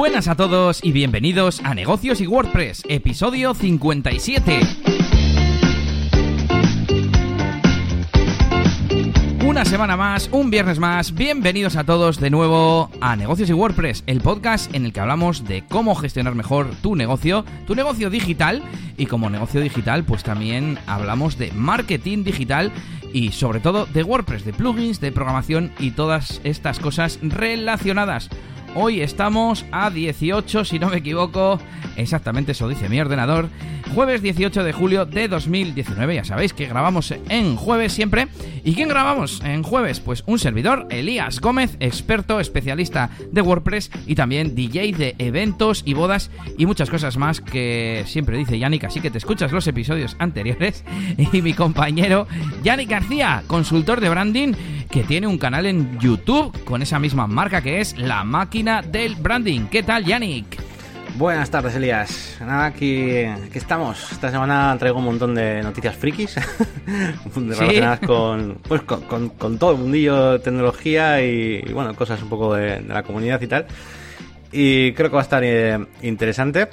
Buenas a todos y bienvenidos a Negocios y WordPress, episodio 57. Una semana más, un viernes más, bienvenidos a todos de nuevo a Negocios y WordPress, el podcast en el que hablamos de cómo gestionar mejor tu negocio, tu negocio digital y como negocio digital pues también hablamos de marketing digital y sobre todo de WordPress, de plugins, de programación y todas estas cosas relacionadas. Hoy estamos a 18, si no me equivoco, exactamente eso dice mi ordenador, jueves 18 de julio de 2019. Ya sabéis que grabamos en jueves siempre. ¿Y quién grabamos en jueves? Pues un servidor, Elías Gómez, experto, especialista de WordPress y también DJ de eventos y bodas y muchas cosas más que siempre dice Yannick. Así que te escuchas los episodios anteriores. Y mi compañero Yannick García, consultor de branding, que tiene un canal en YouTube con esa misma marca que es La Máquina del Branding. ¿Qué tal, Yannick? Buenas tardes, Elías. Nada, aquí, aquí estamos. Esta semana traigo un montón de noticias frikis relacionadas con, pues, con, con, todo el mundillo de tecnología y, bueno, cosas un poco de, la comunidad y tal. Y creo que va a estar eh, interesante.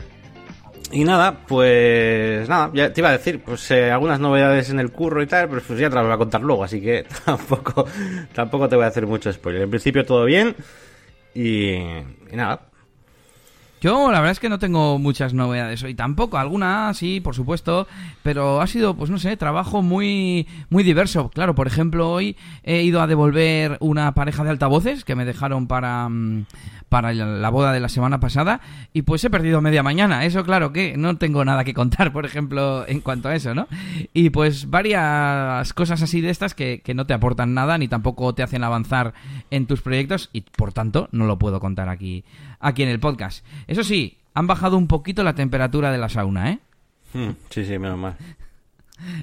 Y nada, pues nada, ya te iba a decir, pues eh, algunas novedades en el curro y tal, pero pues ya te las voy a contar luego, así que tampoco, tampoco te voy a hacer mucho spoiler. En principio todo bien y, y nada, yo la verdad es que no tengo muchas novedades hoy tampoco, alguna sí, por supuesto, pero ha sido, pues no sé, trabajo muy muy diverso. Claro, por ejemplo, hoy he ido a devolver una pareja de altavoces que me dejaron para mm, para la boda de la semana pasada y pues he perdido media mañana. Eso claro que no tengo nada que contar, por ejemplo, en cuanto a eso, ¿no? Y pues varias cosas así de estas que, que no te aportan nada ni tampoco te hacen avanzar en tus proyectos y por tanto no lo puedo contar aquí, aquí en el podcast. Eso sí, han bajado un poquito la temperatura de la sauna, ¿eh? Hmm, sí, sí, menos mal.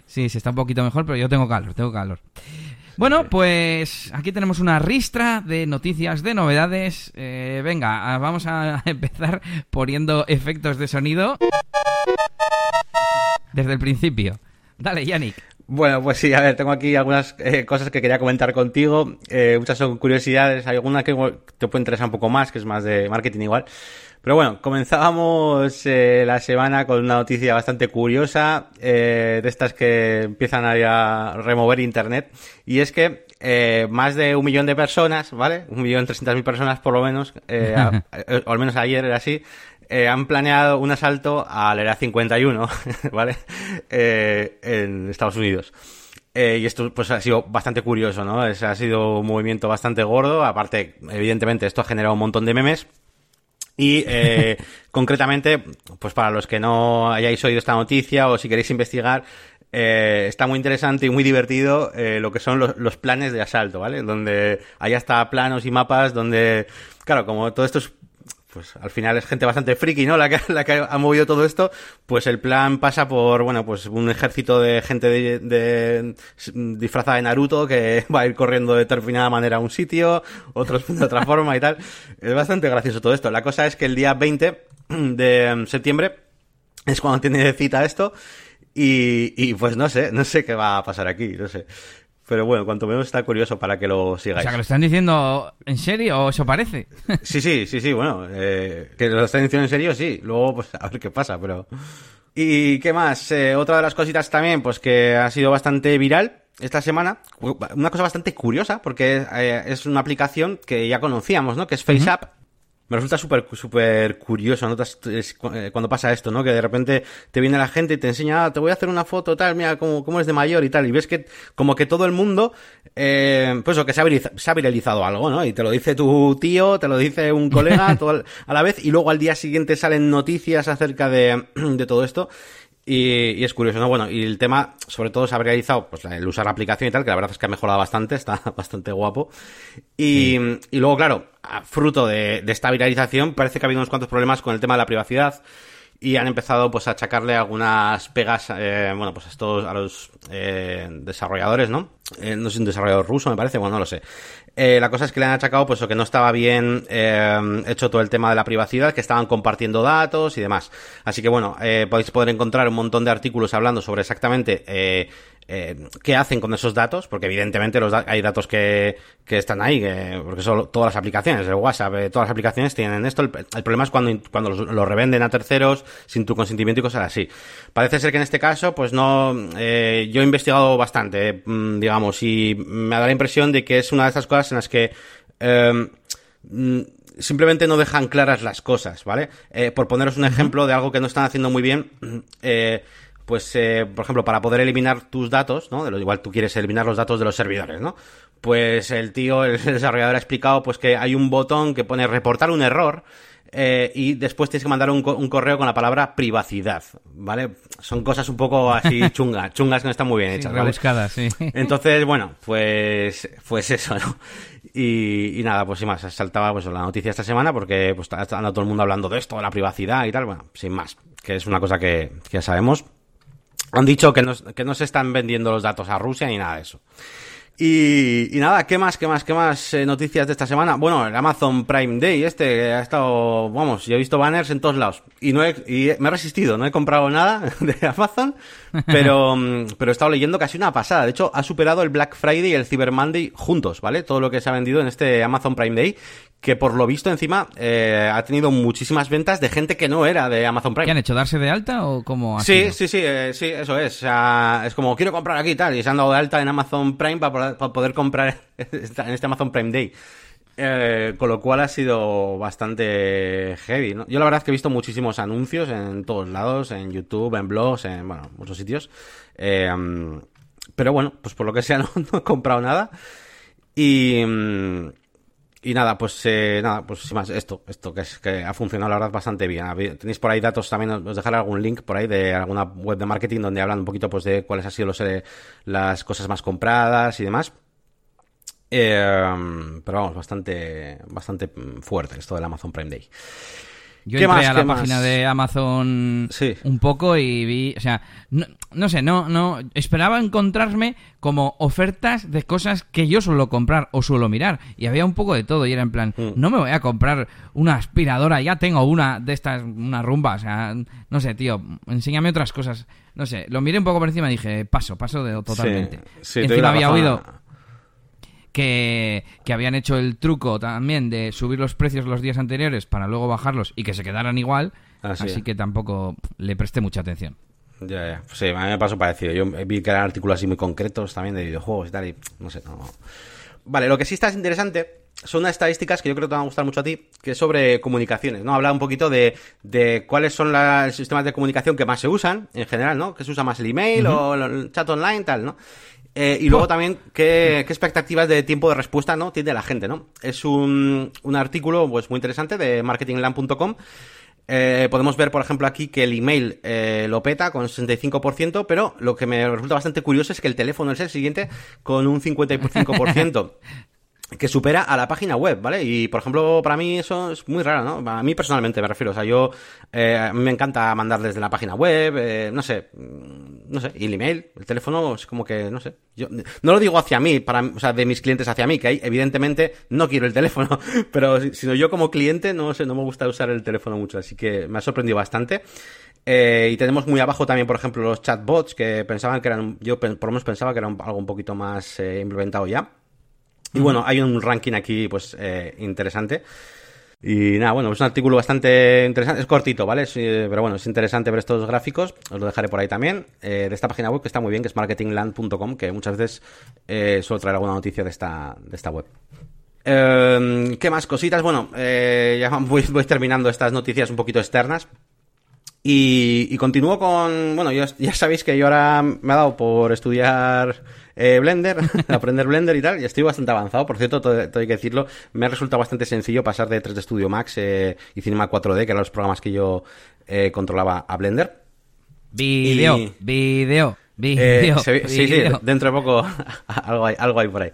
Sí, se está un poquito mejor, pero yo tengo calor, tengo calor. Bueno, pues aquí tenemos una ristra de noticias, de novedades. Eh, venga, vamos a empezar poniendo efectos de sonido desde el principio. Dale, Yannick. Bueno, pues sí, a ver, tengo aquí algunas eh, cosas que quería comentar contigo. Eh, muchas son curiosidades, hay alguna que te puede interesar un poco más, que es más de marketing igual. Pero bueno, comenzábamos eh, la semana con una noticia bastante curiosa, eh, de estas que empiezan a, remover Internet, y es que eh, más de un millón de personas, ¿vale? Un millón trescientas mil personas por lo menos, o al menos ayer era así, han planeado un asalto al Era 51, ¿vale? en Estados Unidos. y esto pues ha sido bastante curioso, ¿no? ha sido un movimiento bastante gordo. Aparte, evidentemente, esto ha generado un montón de memes. Y eh, concretamente, pues para los que no hayáis oído esta noticia o si queréis investigar, eh, está muy interesante y muy divertido eh, lo que son los, los, planes de asalto, ¿vale? Donde hay hasta planos y mapas donde, claro, como todo esto es pues al final es gente bastante friki, ¿no? La que, la que ha movido todo esto, pues el plan pasa por, bueno, pues un ejército de gente de, disfrazada de Naruto que va a ir corriendo de determinada manera a un sitio, otros de otra forma y tal. Es bastante gracioso todo esto. La cosa es que el día 20 de septiembre es cuando tiene cita esto y, y pues no sé, no sé qué va a pasar aquí, no sé. Pero bueno, cuanto menos está curioso para que lo sigáis. O sea, que lo están diciendo en serio o eso parece. sí, sí, sí, sí, bueno, eh, que lo están diciendo en serio, sí. Luego, pues a ver qué pasa, pero... ¿Y qué más? Eh, otra de las cositas también, pues que ha sido bastante viral esta semana. Una cosa bastante curiosa, porque eh, es una aplicación que ya conocíamos, ¿no? Que es FaceApp me resulta súper super curioso ¿no? Eh, cuando pasa esto, ¿no? Que de repente te viene la gente y te enseña, ah, te voy a hacer una foto, tal, mira cómo, cómo es de mayor y tal, y ves que como que todo el mundo, eh, pues o que se ha, viralizado algo, ¿no? Y te lo dice tu tío, te lo dice un colega todo a la vez, y luego al día siguiente salen noticias acerca de, de todo esto. Y, es curioso, ¿no? Bueno, y el tema, sobre todo, se ha realizado, pues, el usar la aplicación y tal, que la verdad es que ha mejorado bastante, está bastante guapo. Y, y luego, claro, fruto de, de, esta viralización, parece que ha habido unos cuantos problemas con el tema de la privacidad y han empezado, pues, a achacarle algunas pegas, eh, bueno, pues a estos, a los eh, desarrolladores, ¿no? Eh, no sé, un desarrollador ruso, me parece, bueno, no lo sé. Eh, la cosa es que le han achacado pues que no estaba bien eh, hecho todo el tema de la privacidad, que estaban compartiendo datos y demás. Así que bueno, eh, podéis poder encontrar un montón de artículos hablando sobre exactamente eh, eh, qué hacen con esos datos, porque evidentemente los da hay datos que, que están ahí, que, porque son todas las aplicaciones, el WhatsApp, todas las aplicaciones tienen esto. El, problema es cuando, cuando los, revenden a terceros sin tu consentimiento y cosas así. Parece ser que en este caso, pues no, yo he investigado bastante, mm, digamos, y me da la impresión de que es una de esas cosas en las que eh, simplemente no dejan claras las cosas, ¿vale? Eh, por poneros un ejemplo de algo que no están haciendo muy bien, eh, pues, eh, por ejemplo, para poder eliminar tus datos, ¿no? De lo, igual tú quieres eliminar los datos de los servidores, ¿no? Pues el tío, el desarrollador ha explicado, pues que hay un botón que pone reportar un error, eh, y después tienes que mandar un, un, correo con la palabra privacidad, ¿vale? Son cosas un poco así chungas, chungas que no están muy bien hechas, sí, rebuscadas, ¿vale? sí. Entonces, bueno, pues, pues eso, ¿no? Y, y, nada, pues sin más, saltaba pues la noticia esta semana porque pues está todo el mundo hablando de esto, de la privacidad y tal, bueno, sin más, que es una cosa que, que ya sabemos. Han dicho que no, que no se están vendiendo los datos a Rusia ni nada de eso. Y, y, nada, ¿qué más, qué más, qué más eh, noticias de esta semana? Bueno, el Amazon Prime Day este ha estado, vamos, yo he visto banners en todos lados y no he, y me he resistido, no he comprado nada de Amazon, pero, pero he estado leyendo casi una pasada. De hecho, ha superado el Black Friday y el Cyber Monday juntos, ¿vale? Todo lo que se ha vendido en este Amazon Prime Day, que por lo visto encima eh, ha tenido muchísimas ventas de gente que no era de Amazon Prime. ¿Qué han hecho? ¿Darse de alta o cómo ha Sí, sido? sí, sí, eh, sí, eso es. O sea, es como quiero comprar aquí y tal, y se han dado de alta en Amazon Prime para, para poder comprar en este Amazon Prime Day. Eh, con lo cual ha sido bastante heavy, ¿no? Yo la verdad es que he visto muchísimos anuncios en todos lados, en YouTube, en blogs, en, bueno, muchos sitios. Eh, pero bueno, pues por lo que sea no, he comprado nada. Y... Y nada, pues eh, nada, pues sin más, esto, esto que es que ha funcionado la verdad bastante bien. Tenéis por ahí datos también, os dejaré algún link por ahí de alguna web de marketing donde hablan un poquito pues de cuáles han sido los, eh, las cosas más compradas y demás. Eh, pero vamos, bastante, bastante fuerte esto del Amazon Prime Day. Yo entré más, a la página más? de Amazon sí. un poco y vi, o sea, no, no, sé, no, no, esperaba encontrarme como ofertas de cosas que yo suelo comprar o suelo mirar y había un poco de todo y era en plan, mm. no me voy a comprar una aspiradora, ya tengo una de estas, una rumba, o sea, no sé, tío, enséñame otras cosas, no sé, lo miré un poco por encima y dije, paso, paso de totalmente. Sí, sí, Encima había oído que, que, habían hecho el truco también de subir los precios los días anteriores para luego bajarlos y que se quedaran igual, Así, así que tampoco le presté mucha atención. Ya, ya. Sí, a mí me pasó parecido. Yo vi que eran artículos así muy concretos también de videojuegos y tal, y no sé, no. Vale, lo que sí está interesante son unas estadísticas que yo creo que te van a gustar mucho a ti, que es sobre comunicaciones, ¿no? Habla un poquito de, de cuáles son los sistemas de comunicación que más se usan, en general, ¿no? Que se usa más el email uh -huh. o el chat online, tal, ¿no? Eh, y luego también qué, qué, expectativas de tiempo de respuesta no tiene la gente, ¿no? Es un, un artículo pues muy interesante de marketingland.com. Eh, podemos ver, por ejemplo, aquí que el email eh, lo peta con 65%, pero lo que me resulta bastante curioso es que el teléfono es el siguiente con un 55%. que supera a la página web, ¿vale? Y, por ejemplo, para mí eso es muy raro, ¿no? A mí personalmente me refiero, o sea, yo, eh, a mí me encanta mandar desde la página web, eh, no sé, no sé, y el email, el teléfono es como que, no sé, yo no lo digo hacia mí, para, o sea, de mis clientes hacia mí, que ahí, evidentemente, no quiero el teléfono, pero sino yo como cliente, no sé, no me gusta usar el teléfono mucho, así que me ha sorprendido bastante. Eh, y tenemos muy abajo también, por ejemplo, los chatbots, que pensaban que eran, yo por lo menos pensaba que era algo un poquito más eh, implementado ya. Y bueno, hay un ranking aquí, pues, eh, interesante. Y nada, bueno, es un artículo bastante interesante, es cortito, ¿vale? Es, eh, pero bueno, es interesante ver estos gráficos, os lo dejaré por ahí también, eh, de esta página web que está muy bien, que es marketingland.com, que muchas veces eh, suelo traer alguna noticia de esta, de esta web. Eh, ¿Qué más cositas? Bueno, eh, ya voy, voy, terminando estas noticias un poquito externas. Y, y continúo con, bueno, ya, ya sabéis que yo ahora me ha dado por estudiar eh, Blender, aprender Blender y tal, y estoy bastante avanzado. Por cierto, todo, todo, hay que decirlo, me resulta bastante sencillo pasar de 3D Studio Max eh, y Cinema 4D, que eran los programas que yo eh, controlaba a Blender. Video, y... video, video, sí, sí, sí, dentro de poco algo hay, algo hay por ahí.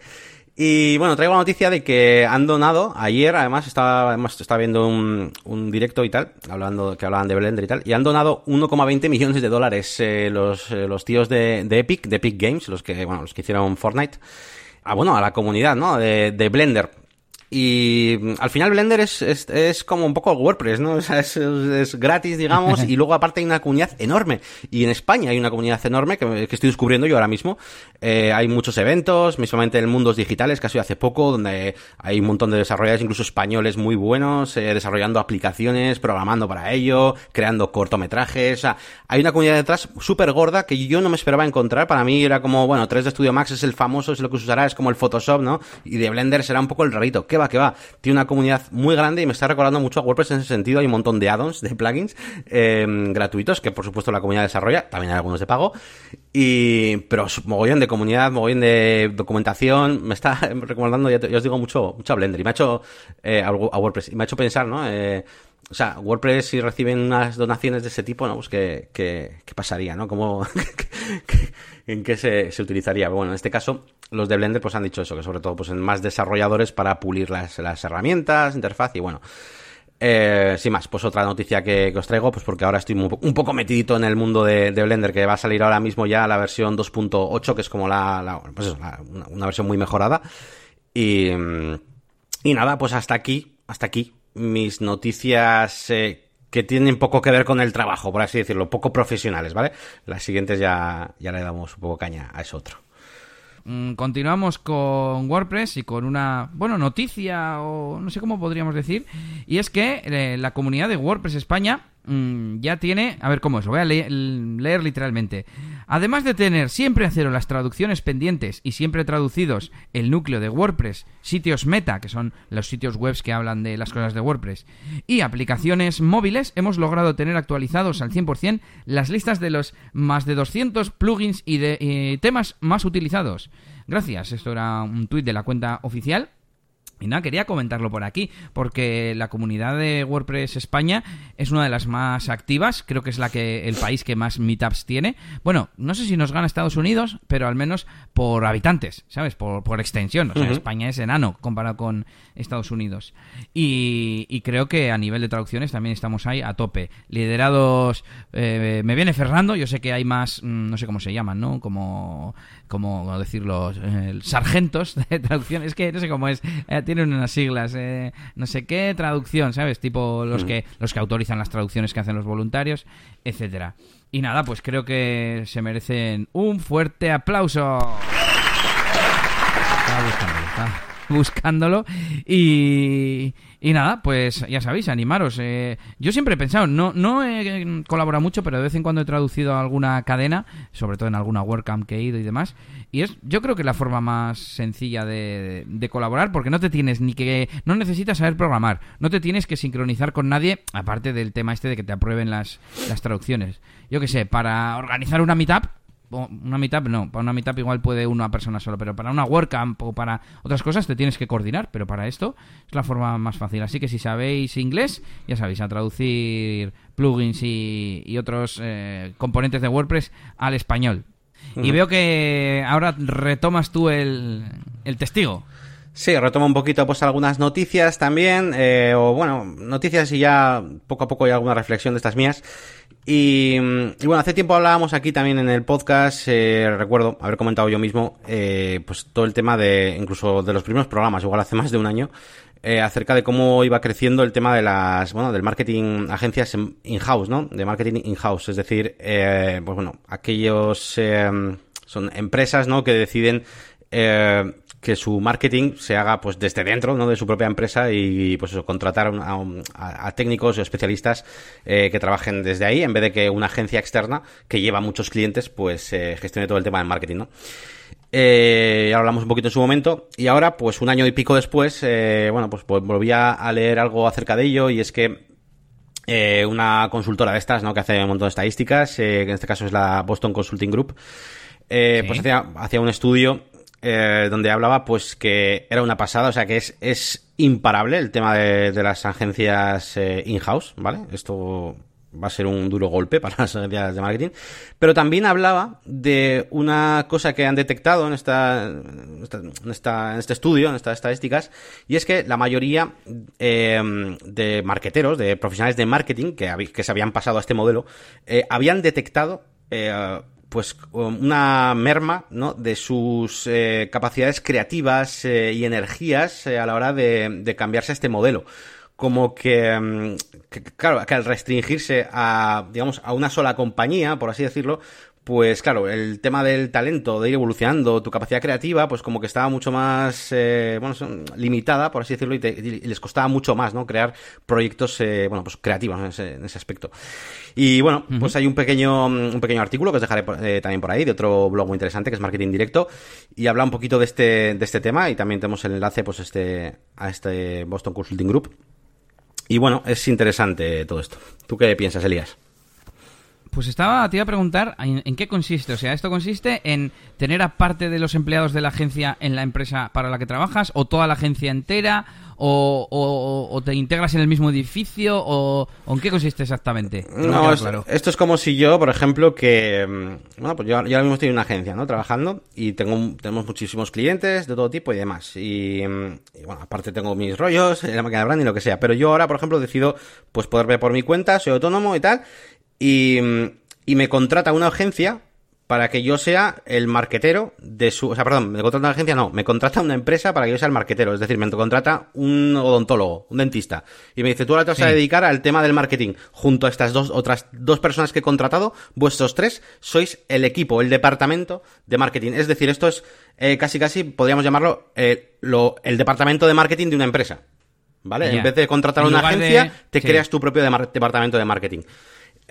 Y bueno, traigo la noticia de que han donado, ayer además estaba, además estaba viendo un, un, directo y tal, hablando, que hablaban de Blender y tal, y han donado 1,20 millones de dólares eh, los, eh, los tíos de, de, Epic, de Epic Games, los que, bueno, los que hicieron Fortnite. a, bueno, a la comunidad, ¿no? De, de Blender. Y mm, al final Blender es, es, es, como un poco WordPress, ¿no? O sea, es, es, gratis, digamos, y luego aparte hay una comunidad enorme. Y en España hay una comunidad enorme que, que estoy descubriendo yo ahora mismo. Eh, hay muchos eventos, mismamente en Mundos Digitales, que ha sido hace poco, donde hay un montón de desarrolladores, incluso españoles muy buenos, eh, desarrollando aplicaciones, programando para ello, creando cortometrajes. O sea, hay una comunidad detrás súper gorda que yo no me esperaba encontrar. Para mí era como, bueno, 3D Studio Max es el famoso, es lo que se usará, es como el Photoshop, ¿no? Y de Blender será un poco el rarito. ¿Qué que va. Tiene una comunidad muy grande y me está recordando mucho a WordPress en ese sentido. Hay un montón de add-ons, de plugins eh, gratuitos que por supuesto la comunidad desarrolla. También hay algunos de pago. Y, pero mogollón de comunidad, mogollón de documentación. Me está recomendando, ya, te, os digo, mucho, mucho a Blender. Y me ha hecho, eh, a WordPress, y me ha hecho pensar, ¿no? Eh, o sea, WordPress si reciben unas donaciones de ese tipo, ¿no? Pues qué, qué, pasaría, ¿no? ¿Cómo, en qué se, utilizaría? Bueno, en este caso, los de Blender pues han dicho eso, que sobre todo pues en más desarrolladores para pulir las, herramientas, interfaz y bueno. Eh, sin más, pues otra noticia que, os traigo, pues porque ahora estoy un, poco metidito en el mundo de, de, Blender, que va a salir ahora mismo ya la versión 2.8, que es como la, pues eso, la, una, versión muy mejorada. Y, y nada, pues hasta aquí, hasta aquí mis noticias eh, que tienen poco que ver con el trabajo, por así decirlo, poco profesionales, ¿vale? Las siguientes ya, ya le damos un poco caña a eso otro. Mm, continuamos con WordPress y con una, bueno, noticia o no sé cómo podríamos decir, y es que eh, la comunidad de WordPress España mmm, ya tiene, a ver cómo es, lo voy a leer, leer, literalmente. Además de tener siempre a cero las traducciones pendientes y siempre traducidos el núcleo de WordPress, sitios meta, que son los sitios web que hablan de las cosas de WordPress, y aplicaciones móviles, hemos logrado tener actualizados al 100% las listas de los más de 200 plugins y de temas más utilizados. Gracias, esto era un tuit de la cuenta oficial y nada, quería comentarlo por aquí, porque la comunidad de WordPress España es una de las más activas, creo que es la que el país que más meetups tiene. Bueno, no sé si nos gana Estados Unidos, pero al menos por habitantes, ¿sabes? Por, por extensión. O sea, uh -huh. España es enano comparado con Estados Unidos. Y, y, creo que a nivel de traducciones también estamos ahí a tope. Liderados, eh, me viene Fernando, yo sé que hay más, no sé cómo se llaman, ¿no? Como, como decirlo, eh, sargentos de traducción, es que no sé cómo es. Eh, tienen unas siglas, eh, no sé qué traducción, ¿sabes? Tipo los que los que autorizan las traducciones que hacen los voluntarios, etcétera. Y nada, pues creo que se merecen un fuerte aplauso. Estaba buscándolo, estaba buscándolo y y nada, pues ya sabéis, animaros. Eh, yo siempre he pensado, no, no he colaborado mucho, pero de vez en cuando he traducido alguna cadena, sobre todo en alguna WordCamp que he ido y demás. Y es, yo creo que la forma más sencilla de, de, colaborar, porque no te tienes ni que, no necesitas saber programar, no te tienes que sincronizar con nadie, aparte del tema este de que te aprueben las, las traducciones. Yo que sé, para organizar una meetup, una meetup no, para una meetup igual puede una persona solo, pero para una WordCamp o para otras cosas te tienes que coordinar, pero para esto es la forma más fácil. Así que si sabéis inglés, ya sabéis, a traducir plugins y, y otros eh, componentes de WordPress al español. Uh -huh. Y veo que ahora retomas tú el, el testigo. Sí, retomo un poquito pues algunas noticias también, eh, o bueno, noticias y ya poco a poco hay alguna reflexión de estas mías. Y, bueno, hace tiempo hablábamos aquí también en el podcast, eh, recuerdo haber comentado yo mismo, eh, pues todo el tema de, incluso de los primeros programas, igual hace más de un año, eh, acerca de cómo iba creciendo el tema de las, bueno, del marketing, agencias in-house, ¿no? De marketing in-house, es decir, eh, pues bueno, aquellos, eh, son empresas, ¿no? Que deciden, eh, que su marketing se haga pues desde dentro ¿no? de su propia empresa y, pues eso, contratar a, a, a técnicos o especialistas eh, que trabajen desde ahí en vez de que una agencia externa que lleva muchos clientes pues eh, gestione todo el tema del marketing, ¿no? Eh, ya hablamos un poquito en su momento y ahora pues un año y pico después eh, bueno pues volví a leer algo acerca de ello y es que eh, una consultora de estas, ¿no? Que hace un montón de estadísticas, eh, que en este caso es la Boston Consulting Group, eh, sí. pues hacía, hacía un estudio eh, donde hablaba pues que era una pasada, o sea que es, es imparable el tema de, de las agencias eh, in-house, ¿vale? Esto va a ser un duro golpe para las agencias de marketing, pero también hablaba de una cosa que han detectado en esta, en, esta, en este estudio, en estas estadísticas, y es que la mayoría eh, de marketeros, de profesionales de marketing que, que se habían pasado a este modelo, eh, habían detectado pues una merma ¿no? de sus eh, capacidades creativas eh, y energías a la hora de, de, cambiarse este modelo. Como que, mm, que, claro, que al restringirse a, digamos, a una sola compañía, por así decirlo, pues claro, el tema del talento, de ir evolucionando, tu capacidad creativa, pues como que estaba mucho más, eh, bueno, limitada, por así decirlo, y, les costaba mucho más, ¿no? Crear proyectos, eh, bueno, pues creativos en ese, aspecto. Y bueno, pues hay un pequeño, un pequeño artículo que os dejaré eh, también por ahí, de otro blog muy interesante, que es Marketing Directo, y habla un poquito de este, de este tema, y también tenemos el enlace, pues, este, a este Boston Consulting Group. Y bueno, es interesante todo esto. ¿Tú qué piensas, Elías? Pues estaba, te iba a preguntar ¿en, qué consiste. O sea, ¿esto consiste en tener a parte de los empleados de la agencia en la empresa para la que trabajas? ¿O toda la agencia entera? ¿O, te integras en el mismo edificio? ¿O, en qué consiste exactamente? No, esto es como si yo, por ejemplo, que... Mm, bueno, pues yo, ahora mismo estoy en una agencia, ¿no? Trabajando y tengo tenemos muchísimos clientes de todo tipo y demás. Y, mm, bueno, aparte tengo mis rollos, la máquina de branding, lo que sea. Pero yo ahora, por ejemplo, decido pues poder ver por mi cuenta, soy autónomo y tal y, y me contrata una agencia para que yo sea el marquetero de su... O sea, perdón, me contrata una agencia, no, me contrata una empresa para que yo sea el marquetero. Es decir, me contrata un odontólogo, un dentista. Y me dice, tú ahora te vas a dedicar al tema del marketing. Junto a estas dos, otras dos personas que he contratado, vuestros tres sois el equipo, el departamento de marketing. Es decir, esto es eh, casi casi, podríamos llamarlo, eh, lo, el departamento de marketing de una empresa. ¿Vale? En vez de contratar una agencia, te creas tu propio departamento de marketing.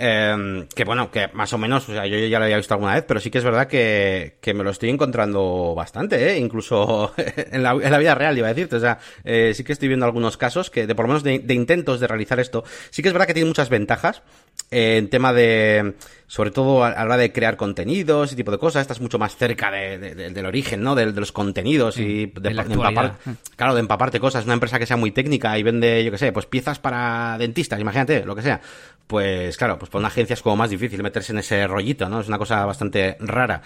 Eh, que bueno, que más o menos, o sea, yo ya lo había visto alguna vez, pero sí que es verdad que, que me lo estoy encontrando bastante, ¿eh? Incluso en la, en la vida real, iba a decirte. O sea, eh, sí que estoy viendo algunos casos que, de por lo menos de, de, intentos de realizar esto, sí que es verdad que tiene muchas ventajas eh, en tema de, sobre todo a, la hora de crear contenidos y tipo de cosas, estás mucho más cerca de, de, del origen, ¿no? De, los contenidos y de, empapar, claro, de empaparte cosas. Una empresa que sea muy técnica y vende, yo qué sé, pues piezas para dentistas, imagínate, lo que sea pues claro, pues para una agencia es como más difícil meterse en ese rollito, ¿no? Es una cosa bastante rara.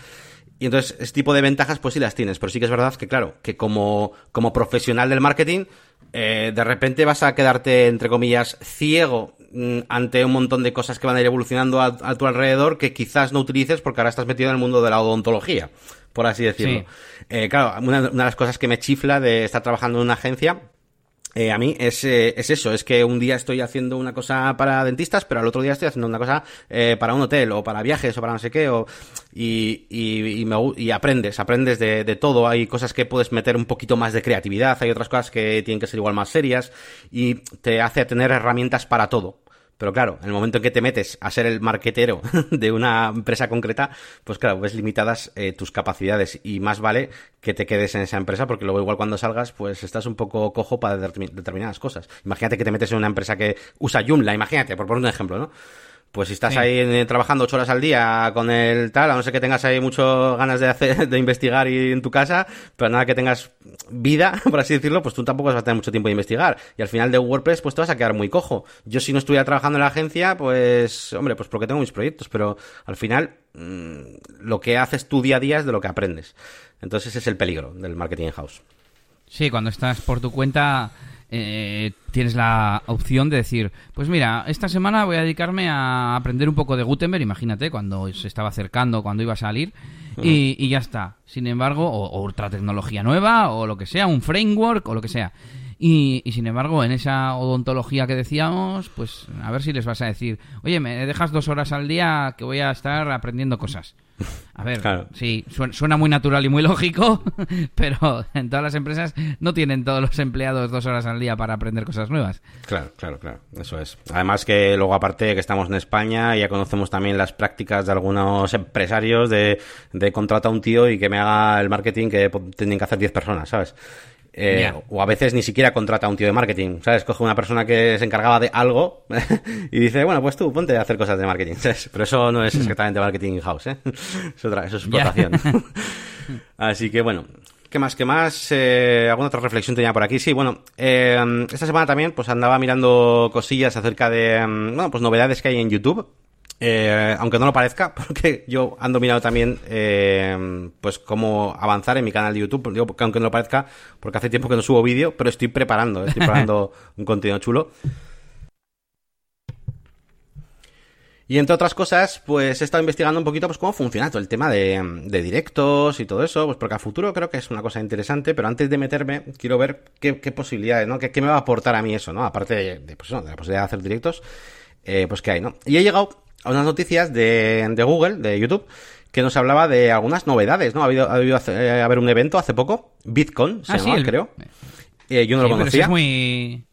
Y entonces, ese tipo de ventajas, pues sí las tienes. Pero sí que es verdad que, claro, que como, como profesional del marketing, eh, de repente vas a quedarte, entre comillas, ciego mm, ante un montón de cosas que van a ir evolucionando a, tu alrededor que quizás no utilices porque ahora estás metido en el mundo de la odontología, por así decirlo. Eh, claro, una, una, de las cosas que me chifla de estar trabajando en una agencia eh, a mí es, eh, es eso, es que un día estoy haciendo una cosa para dentistas, pero al otro día estoy haciendo una cosa eh, para un hotel o para viajes o para no sé qué, o, y, y, y, me, y aprendes, aprendes de, de, todo. Hay cosas que puedes meter un poquito más de creatividad, hay otras cosas que tienen que ser igual más serias y te hace tener herramientas para todo. Pero claro, en el momento en que te metes a ser el marquetero de una empresa concreta, pues claro, ves limitadas eh, tus capacidades y más vale que te quedes en esa empresa porque luego igual cuando salgas pues estás un poco cojo para determinadas cosas. Imagínate que te metes en una empresa que usa Joomla, imagínate, por poner un ejemplo, ¿no? Pues si estás ahí trabajando ocho horas al día con el tal, a no ser que tengas ahí muchas ganas de hacer, de investigar y en tu casa, pero nada que tengas vida, por así decirlo, pues tú tampoco vas a tener mucho tiempo de investigar. Y al final de WordPress, pues te vas a quedar muy cojo. Yo si no estuviera trabajando en la agencia, pues, hombre, pues porque tengo mis proyectos, pero al final, mmm, lo que haces tu día a día es de lo que aprendes. Entonces ese es el peligro del marketing in-house. Sí, cuando estás por tu cuenta eh, tienes la opción de decir, pues mira, esta semana voy a dedicarme a aprender un poco de Gutenberg, imagínate, cuando se estaba acercando, cuando iba a salir, y, ya está. Sin embargo, o, otra tecnología nueva, o lo que sea, un framework, o lo que sea. Y, y, sin embargo, en esa odontología que decíamos, pues a ver si les vas a decir, oye, me dejas dos horas al día que voy a estar aprendiendo cosas. A ver, sí, suena muy natural y muy lógico, pero en todas las empresas no tienen todos los empleados dos horas al día para aprender cosas nuevas. Claro, claro, claro, eso es. Además que luego aparte que estamos en España, ya conocemos también las prácticas de algunos empresarios de, de contratar a un tío y que me haga el marketing que tienen que hacer 10 personas, ¿sabes? Eh, o a veces ni siquiera contrata a un tío de marketing, ¿sabes? Coge una persona que se encargaba de algo y dice, bueno, pues tú ponte a hacer cosas de marketing, ¿sabes? Pero eso no es exactamente marketing in-house, ¿eh? Es otra, eso es explotación. Así que bueno, ¿Qué más? ¿Qué más? Eh, ¿Alguna otra reflexión tenía por aquí? Sí, bueno, eh, esta semana también pues andaba mirando cosillas acerca de, mm, bueno, pues novedades que hay en YouTube. Eh, aunque no lo parezca, porque yo ando mirando también, eh, pues cómo avanzar en mi canal de YouTube, digo, aunque no lo parezca, porque hace tiempo que no subo vídeo, pero estoy preparando, estoy preparando un contenido chulo. Y entre otras cosas, pues he estado investigando un poquito pues cómo funciona todo el tema de, de, directos y todo eso, pues porque a futuro creo que es una cosa interesante, pero antes de meterme quiero ver qué, qué posibilidades, ¿no? ¿Qué, ¿Qué, me va a aportar a mí eso, ¿no? Aparte de, de, pues, ¿no? de la posibilidad de hacer directos, eh, pues qué hay, ¿no? Y he llegado a unas noticias de, de Google, de YouTube, que nos hablaba de algunas novedades, ¿no? Ha habido, ha habido eh, haber un evento hace poco, Bitcoin, se Ah, llamaba, el- creo. Eh, yo no Sí, lo pero conocía. es muy...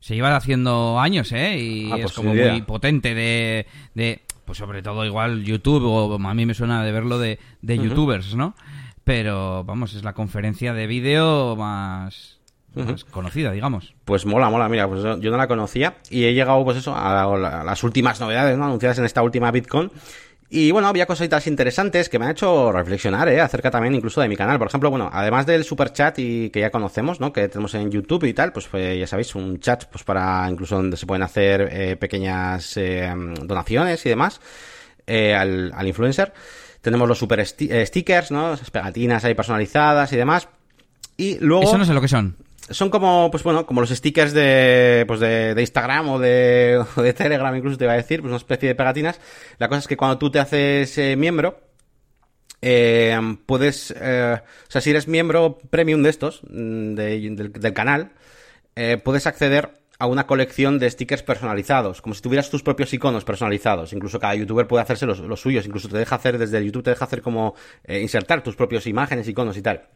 Se lleva haciendo años, ¿eh? Y Ah, es pues como ni idea. muy potente de, de... Pues sobre todo igual YouTube, o a mí me suena de verlo de, de youtubers, ¿no? Pero, vamos, es la conferencia de vídeo más, más conocida, digamos. Pues mola, mola, mira, pues yo, no la conocía y he llegado, pues eso, a, la- a las últimas novedades, ¿no? Anunciadas en esta última Bitcoin. Y bueno, había cositas interesantes que me han hecho reflexionar, ¿eh? Acerca también incluso de mi canal. Por ejemplo, bueno, además del super chat y que ya conocemos, ¿no? Que tenemos en YouTube y tal, pues ya sabéis, un chat, pues para incluso donde se pueden hacer eh, pequeñas eh, donaciones y demás eh, al, al influencer. Tenemos los super sti- stickers, ¿no? Esas pegatinas ahí personalizadas y demás. Y luego Eso no sé lo que son. Son como, pues bueno, como los stickers de, pues de, de Instagram o de, o de Telegram, incluso te iba a decir, pues una especie de pegatinas. La cosa es que cuando tú te haces eh, miembro, eh, puedes, eh, o sea, si eres miembro premium de estos, mm, de- del, del canal, eh, puedes acceder a una colección de stickers personalizados, como si tuvieras tus propios iconos personalizados. Incluso cada youtuber puede hacerse los, los suyos, incluso te deja hacer desde YouTube, te deja hacer como eh, insertar tus propios imágenes, iconos y tal.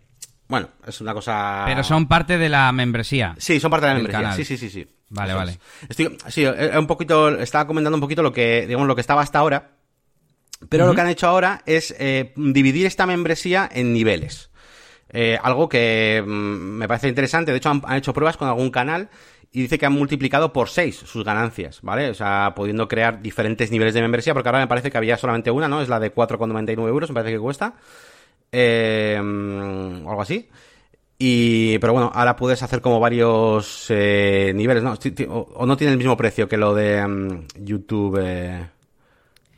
Bueno, es una cosa... Pero son parte de la membresía. Sí, son parte de la membresía. canal. Sí, sí, sí, sí. Vale, Eso vale. es. Estoy, sí, eh, un poquito, estaba comentando un poquito lo que, digamos, lo que estaba hasta ahora. Pero lo que han hecho ahora es eh, dividir esta membresía en niveles. Eh, algo que mm, me parece interesante. De hecho, han, han hecho pruebas con algún canal y dice que han multiplicado por 6 sus ganancias, ¿vale? O sea, pudiendo crear diferentes niveles de membresía, porque ahora me parece que había solamente una, ¿no? Es la de 4,99 euros, me parece que cuesta. Eh, o algo así. Y, pero bueno, ahora puedes hacer como varios eh, niveles, ¿no? O, o no tiene el mismo precio que lo de mm, YouTube eh,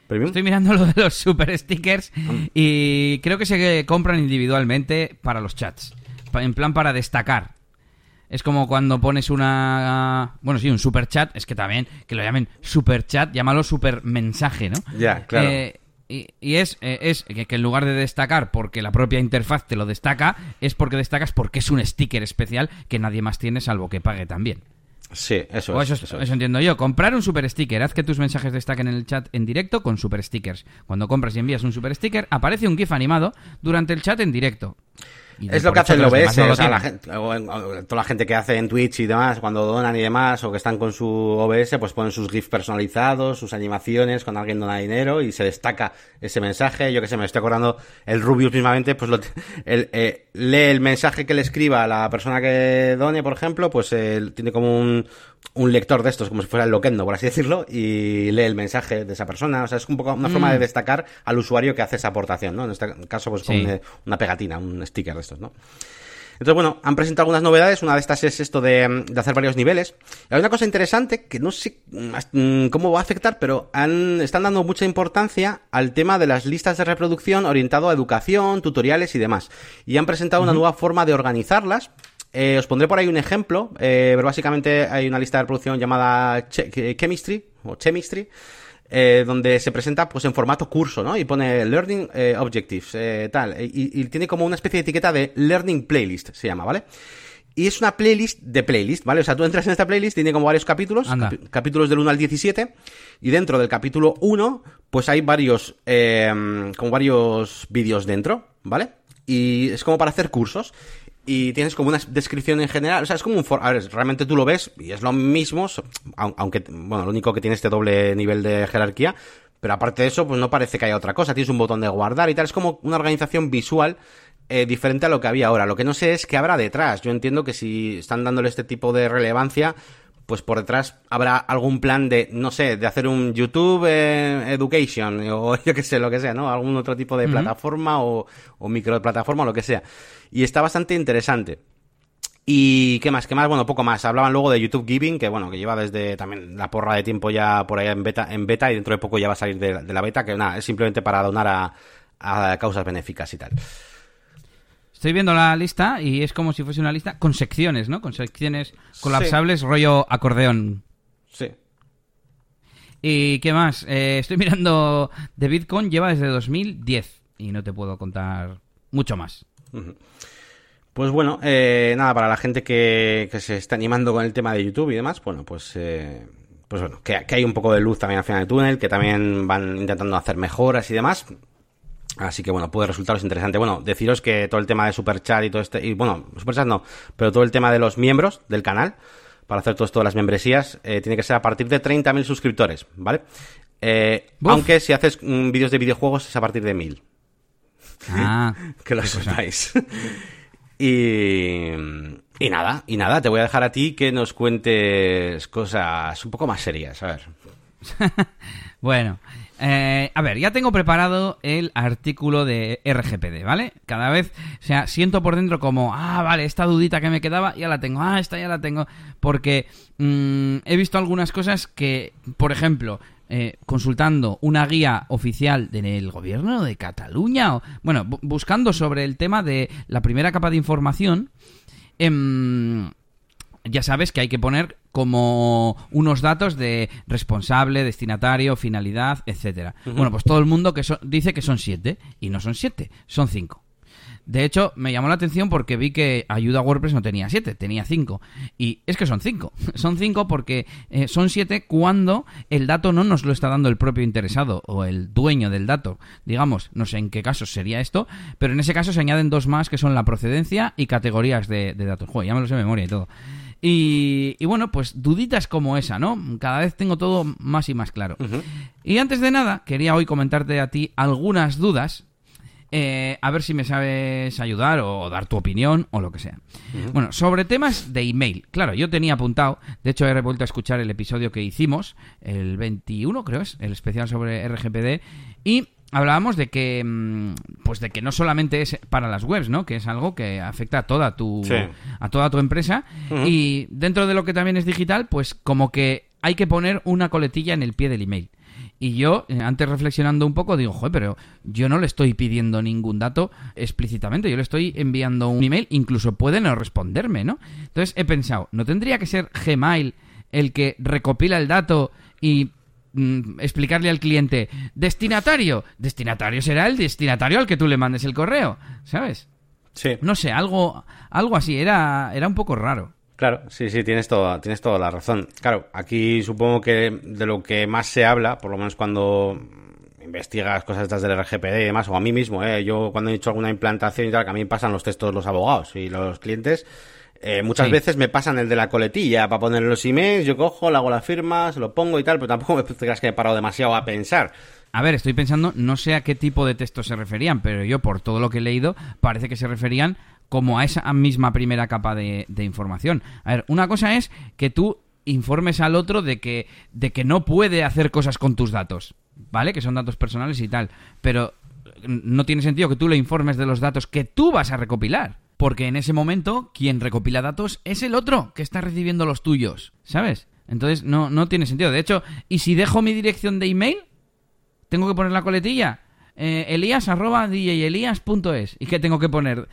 Premium. Estoy mirando lo de los super stickers y creo que se compran individualmente para los chats. En plan para destacar. Es como cuando pones una... Bueno, sí, un super chat. Es que también, que lo llamen super chat, llámalo super mensaje, ¿no? Ya, claro. Eh, y, y es, eh, es que, que en lugar de destacar porque la propia interfaz te lo destaca, es porque destacas porque es un sticker especial que nadie más tiene salvo que pague también. Sí, eso es. eso, eso eso es. entiendo yo. Comprar un super sticker. Haz que tus mensajes destaquen en el chat en directo con super stickers. Cuando compras y envías un super sticker, aparece un GIF animado durante el chat en directo. Es lo que hace hecho el los OBS, no lo o sea, la gente, o o toda la gente que hace en Twitch y demás, cuando donan y demás, o que están con su OBS, pues ponen sus GIFs personalizados, sus animaciones, cuando alguien dona dinero y se destaca ese mensaje. Yo que sé, me estoy acordando, el Rubius mismamente, pues lo, el, eh, lee el mensaje que le escriba a la persona que done, por ejemplo, pues eh, tiene como un, un lector de estos, como si fuera el Loquendo, por así decirlo, y lee el mensaje de esa persona. O sea, es un poco una forma de destacar al usuario que hace esa aportación, ¿no? En este caso, pues con Sí. eh, una pegatina, un sticker de estos, ¿no? Entonces, bueno, han presentado algunas novedades. Una de estas es esto de, de hacer varios niveles. Y hay una cosa interesante que no sé mm, cómo va a afectar, pero han, están dando mucha importancia al tema de las listas de reproducción orientado a educación, tutoriales y demás. Y han presentado una nueva forma de organizarlas. Eh, os pondré por ahí un ejemplo, eh, pero básicamente hay una lista de reproducción llamada Che- Chemistry o Chemistry, eh, donde se presenta pues en formato curso, ¿no? Y pone Learning eh, Objectives, eh, tal, y, y tiene como una especie de etiqueta de Learning Playlist, se llama, ¿vale? Y es una playlist de playlist, ¿vale? O sea, tú entras en esta playlist, tiene como varios capítulos, capítulos del 1 al 17, y dentro del capítulo 1, pues hay varios, como varios vídeos dentro, ¿vale? Y es como para hacer cursos. Y tienes como una descripción en general, o sea, es como un for... A ver, realmente tú lo ves y es lo mismo, aunque, bueno, lo único que tiene este doble nivel de jerarquía, pero aparte de eso, pues no parece que haya otra cosa, tienes un botón de guardar y tal, es como una organización visual eh, diferente a lo que había ahora. Lo que no sé es qué habrá detrás. Yo entiendo que si están dándole este tipo de relevancia, pues por detrás habrá algún plan de, no sé, de hacer un YouTube eh, Education o yo qué sé, lo que sea, ¿no? Algún otro tipo de plataforma o, o microplataforma o lo que sea. Y está bastante interesante. Y qué más, qué más, bueno, poco más. Hablaban luego de YouTube Giving, que bueno, que lleva desde también la porra de tiempo ya por ahí en beta, en beta y dentro de poco ya va a salir de, la- de la beta, que nada, es simplemente para donar a, a causas benéficas y tal. Estoy viendo la lista y es como si fuese una lista con secciones, ¿no? Con secciones colapsables, rollo acordeón. Sí. ¿Y qué más? Eh, estoy mirando de Bitcoin, lleva desde 2010 y no te puedo contar mucho más. Pues bueno, eh, nada, para la gente que, se está animando con el tema de YouTube y demás, bueno, pues, eh, pues bueno, que, hay un poco de luz también al final del túnel, que también van intentando hacer mejoras y demás. Así que bueno, puede resultaros interesante. Bueno, deciros que todo el tema de Superchat y todo este, y bueno, Superchat no, pero todo el tema de los miembros del canal, para hacer todo esto de las membresías, eh, tiene que ser a partir de 30.000 suscriptores, ¿vale? aunque si haces mm, vídeos de videojuegos es a partir de 1.000. Ah, que lo sepáis. Y, y nada, y nada, te voy a dejar a ti que nos cuentes cosas un poco más serias, a ver. bueno, eh, a ver, ya tengo preparado el artículo de RGPD, ¿vale? Cada vez, o sea, siento por dentro como, ah, vale, esta dudita que me quedaba, ya la tengo, ah, esta ya la tengo, porque mm, he visto algunas cosas que, por ejemplo, eh, consultando una guía oficial del gobierno de Cataluña, o, bueno, buscando sobre el tema de la primera capa de información, em, ya sabes que hay que poner como unos datos de responsable, destinatario, finalidad, etcétera. Bueno, pues todo el mundo que dice que son siete y no son siete, son cinco. De hecho, me llamó la atención porque vi que ayuda a WordPress no tenía 7, tenía 5. Y es que son 5. Son 5 porque eh, son 7 cuando el dato no nos lo está dando el propio interesado o el dueño del dato. Digamos, no sé en qué caso sería esto, pero en ese caso se añaden dos más que son la procedencia y categorías de, datos. Joder, ya me lo sé de memoria y todo. Y, bueno, pues duditas como esa, ¿no? Cada vez tengo todo más y más claro. Y antes de nada, quería hoy comentarte a ti algunas dudas eh, a ver si me sabes ayudar o dar tu opinión o lo que sea. Bueno, sobre temas de email. Claro, yo tenía apuntado, de hecho he vuelto a escuchar el episodio que hicimos, el 21 creo es, el especial sobre RGPD, y hablábamos de que mm, pues de que no solamente es para las webs, ¿no? Que es algo que afecta a toda tu a toda tu empresa y dentro de lo que también es digital, pues como que hay que poner una coletilla en el pie del email. Y yo, eh, antes reflexionando un poco, digo, joder, pero yo no le estoy pidiendo ningún dato explícitamente, yo le estoy enviando un email, incluso puede no responderme, ¿no? Entonces he pensado, ¿no tendría que ser Gmail el que recopila el dato y mm, explicarle al cliente, destinatario, destinatario será el destinatario al que tú le mandes el correo, ¿sabes? Sí. No sé, algo, algo así, era, era un poco raro. Claro, sí, sí, tienes, todo, tienes toda la razón. Claro, aquí supongo que de lo que más se habla, por lo menos cuando investigas cosas estas del RGPD y demás, o a mí mismo, ¿eh? yo cuando he hecho alguna implantación y tal, que a mí pasan los textos los abogados y los clientes, eh, muchas veces me pasan el de la coletilla para poner los emails, yo cojo, le hago la firma, se lo pongo y tal, pero tampoco me creas que he parado demasiado a pensar. A ver, estoy pensando, no sé a qué tipo de texto se referían, pero yo por todo lo que he leído parece que se referían como a esa misma primera capa de, información. A ver, una cosa es que tú informes al otro de que, de que no puede hacer cosas con tus datos, ¿vale? Que son datos personales y tal. Pero no tiene sentido que tú le informes de los datos que tú vas a recopilar. Porque en ese momento, quien recopila datos es el otro que está recibiendo los tuyos, ¿sabes? Entonces no, no tiene sentido. De hecho, ¿y si dejo mi dirección de email? ¿Tengo que poner la coletilla? Eh, elías arroba djelías.es. ¿Y qué tengo que poner?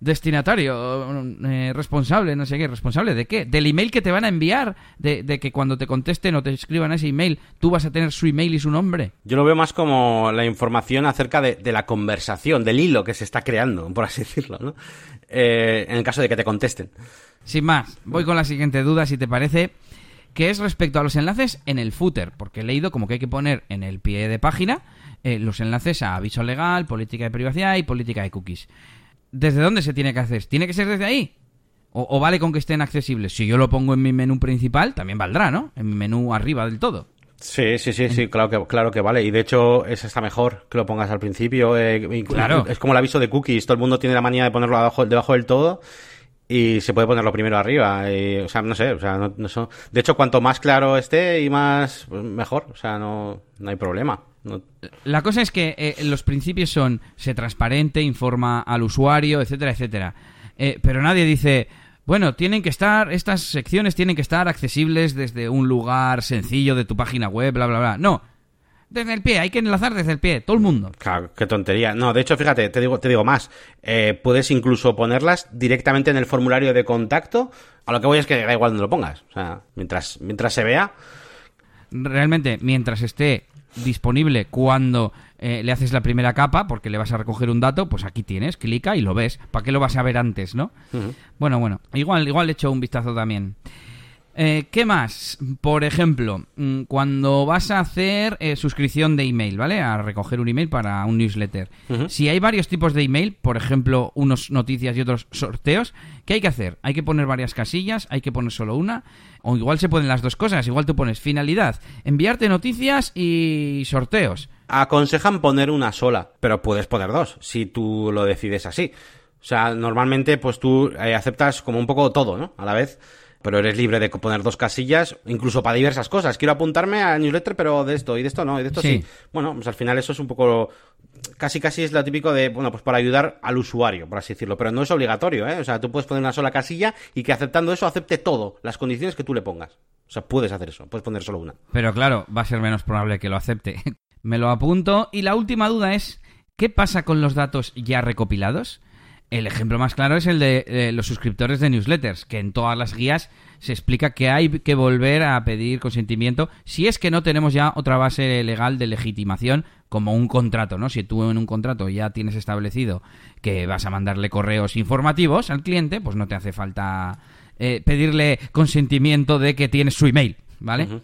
destinatario, eh, responsable, no sé qué. ¿Responsable de qué? Del email que te van a enviar. De, que cuando te contesten o te escriban ese email, tú vas a tener su email y su nombre. Yo lo veo más como la información acerca de, la conversación, del hilo que se está creando, por así decirlo, ¿no? Eh, en el caso de que te contesten. Sin más, voy con la siguiente duda, si te parece que es respecto a los enlaces en el footer, porque he leído como que hay que poner en el pie de página eh, los enlaces a aviso legal, política de privacidad y política de cookies. ¿Desde dónde se tiene que hacer? ¿Tiene que ser desde ahí? O, vale con que estén accesibles? Si yo lo pongo en mi menú principal, también valdrá, ¿no? En mi menú arriba del todo. Sí, sí, sí, sí, claro que, claro que vale. Y de hecho, es hasta mejor que lo pongas al principio. Eh, claro. Es como el aviso de cookies. Todo el mundo tiene la manía de ponerlo abajo, debajo del todo y se puede ponerlo primero arriba. o sea, no sé, o sea, no, no de hecho, cuanto más claro esté y más pues, mejor, o sea, no, no hay problema. La cosa es que eh, los principios son se transparente, informa al usuario, etcétera, etcétera. Eh, pero nadie dice, bueno, tienen que estar, estas secciones tienen que estar accesibles desde un lugar sencillo de tu página web, bla, bla, bla. No, desde el pie, hay que enlazar desde el pie, todo el mundo. Claro, qué tontería. No, de hecho, fíjate, te digo, te digo más. Eh, puedes incluso ponerlas directamente en el formulario de contacto. A lo que voy es que da igual donde lo pongas. O sea, mientras, mientras se vea, realmente, mientras esté disponible cuando eh, le haces la primera capa, porque le vas a recoger un dato, pues aquí tienes, clica y lo ves. ¿Para qué lo vas a ver antes, no? Bueno, bueno, igual, igual le echo un vistazo también. Eh, ¿Qué más? Por ejemplo, mm, cuando vas a hacer eh, suscripción de email, ¿vale? A recoger un email para un newsletter. Si hay varios tipos de email, por ejemplo, unos noticias y otros sorteos, ¿qué hay que hacer? Hay que poner varias casillas, hay que poner solo una, o igual se ponen las dos cosas, igual tú pones finalidad, enviarte noticias y sorteos. Aconsejan poner una sola, pero puedes poner dos, si tú lo decides así. O sea, normalmente pues tú eh, aceptas como un poco todo, ¿no? A la vez pero eres libre de poner dos casillas, incluso para diversas cosas. Quiero apuntarme a newsletter, pero de esto y de esto no, y de esto sí. Bueno, pues al final eso es un poco casi casi es lo típico de, bueno, pues para ayudar al usuario, por así decirlo, pero no es obligatorio, ¿eh? O sea, tú puedes poner una sola casilla y que aceptando eso acepte todo, las condiciones que tú le pongas. O sea, puedes hacer eso, puedes poner solo una. Pero claro, va a ser menos probable que lo acepte. Me lo apunto. Y la última duda es, ¿qué pasa con los datos ya recopilados? El ejemplo más claro es el de los suscriptores de newsletters, que en todas las guías se explica que hay que volver a pedir consentimiento si es que no tenemos ya otra base legal de legitimación como un contrato, ¿no? Si tú en un contrato ya tienes establecido que vas a mandarle correos informativos al cliente, pues no te hace falta eh, pedirle consentimiento de que tienes su email, ¿vale?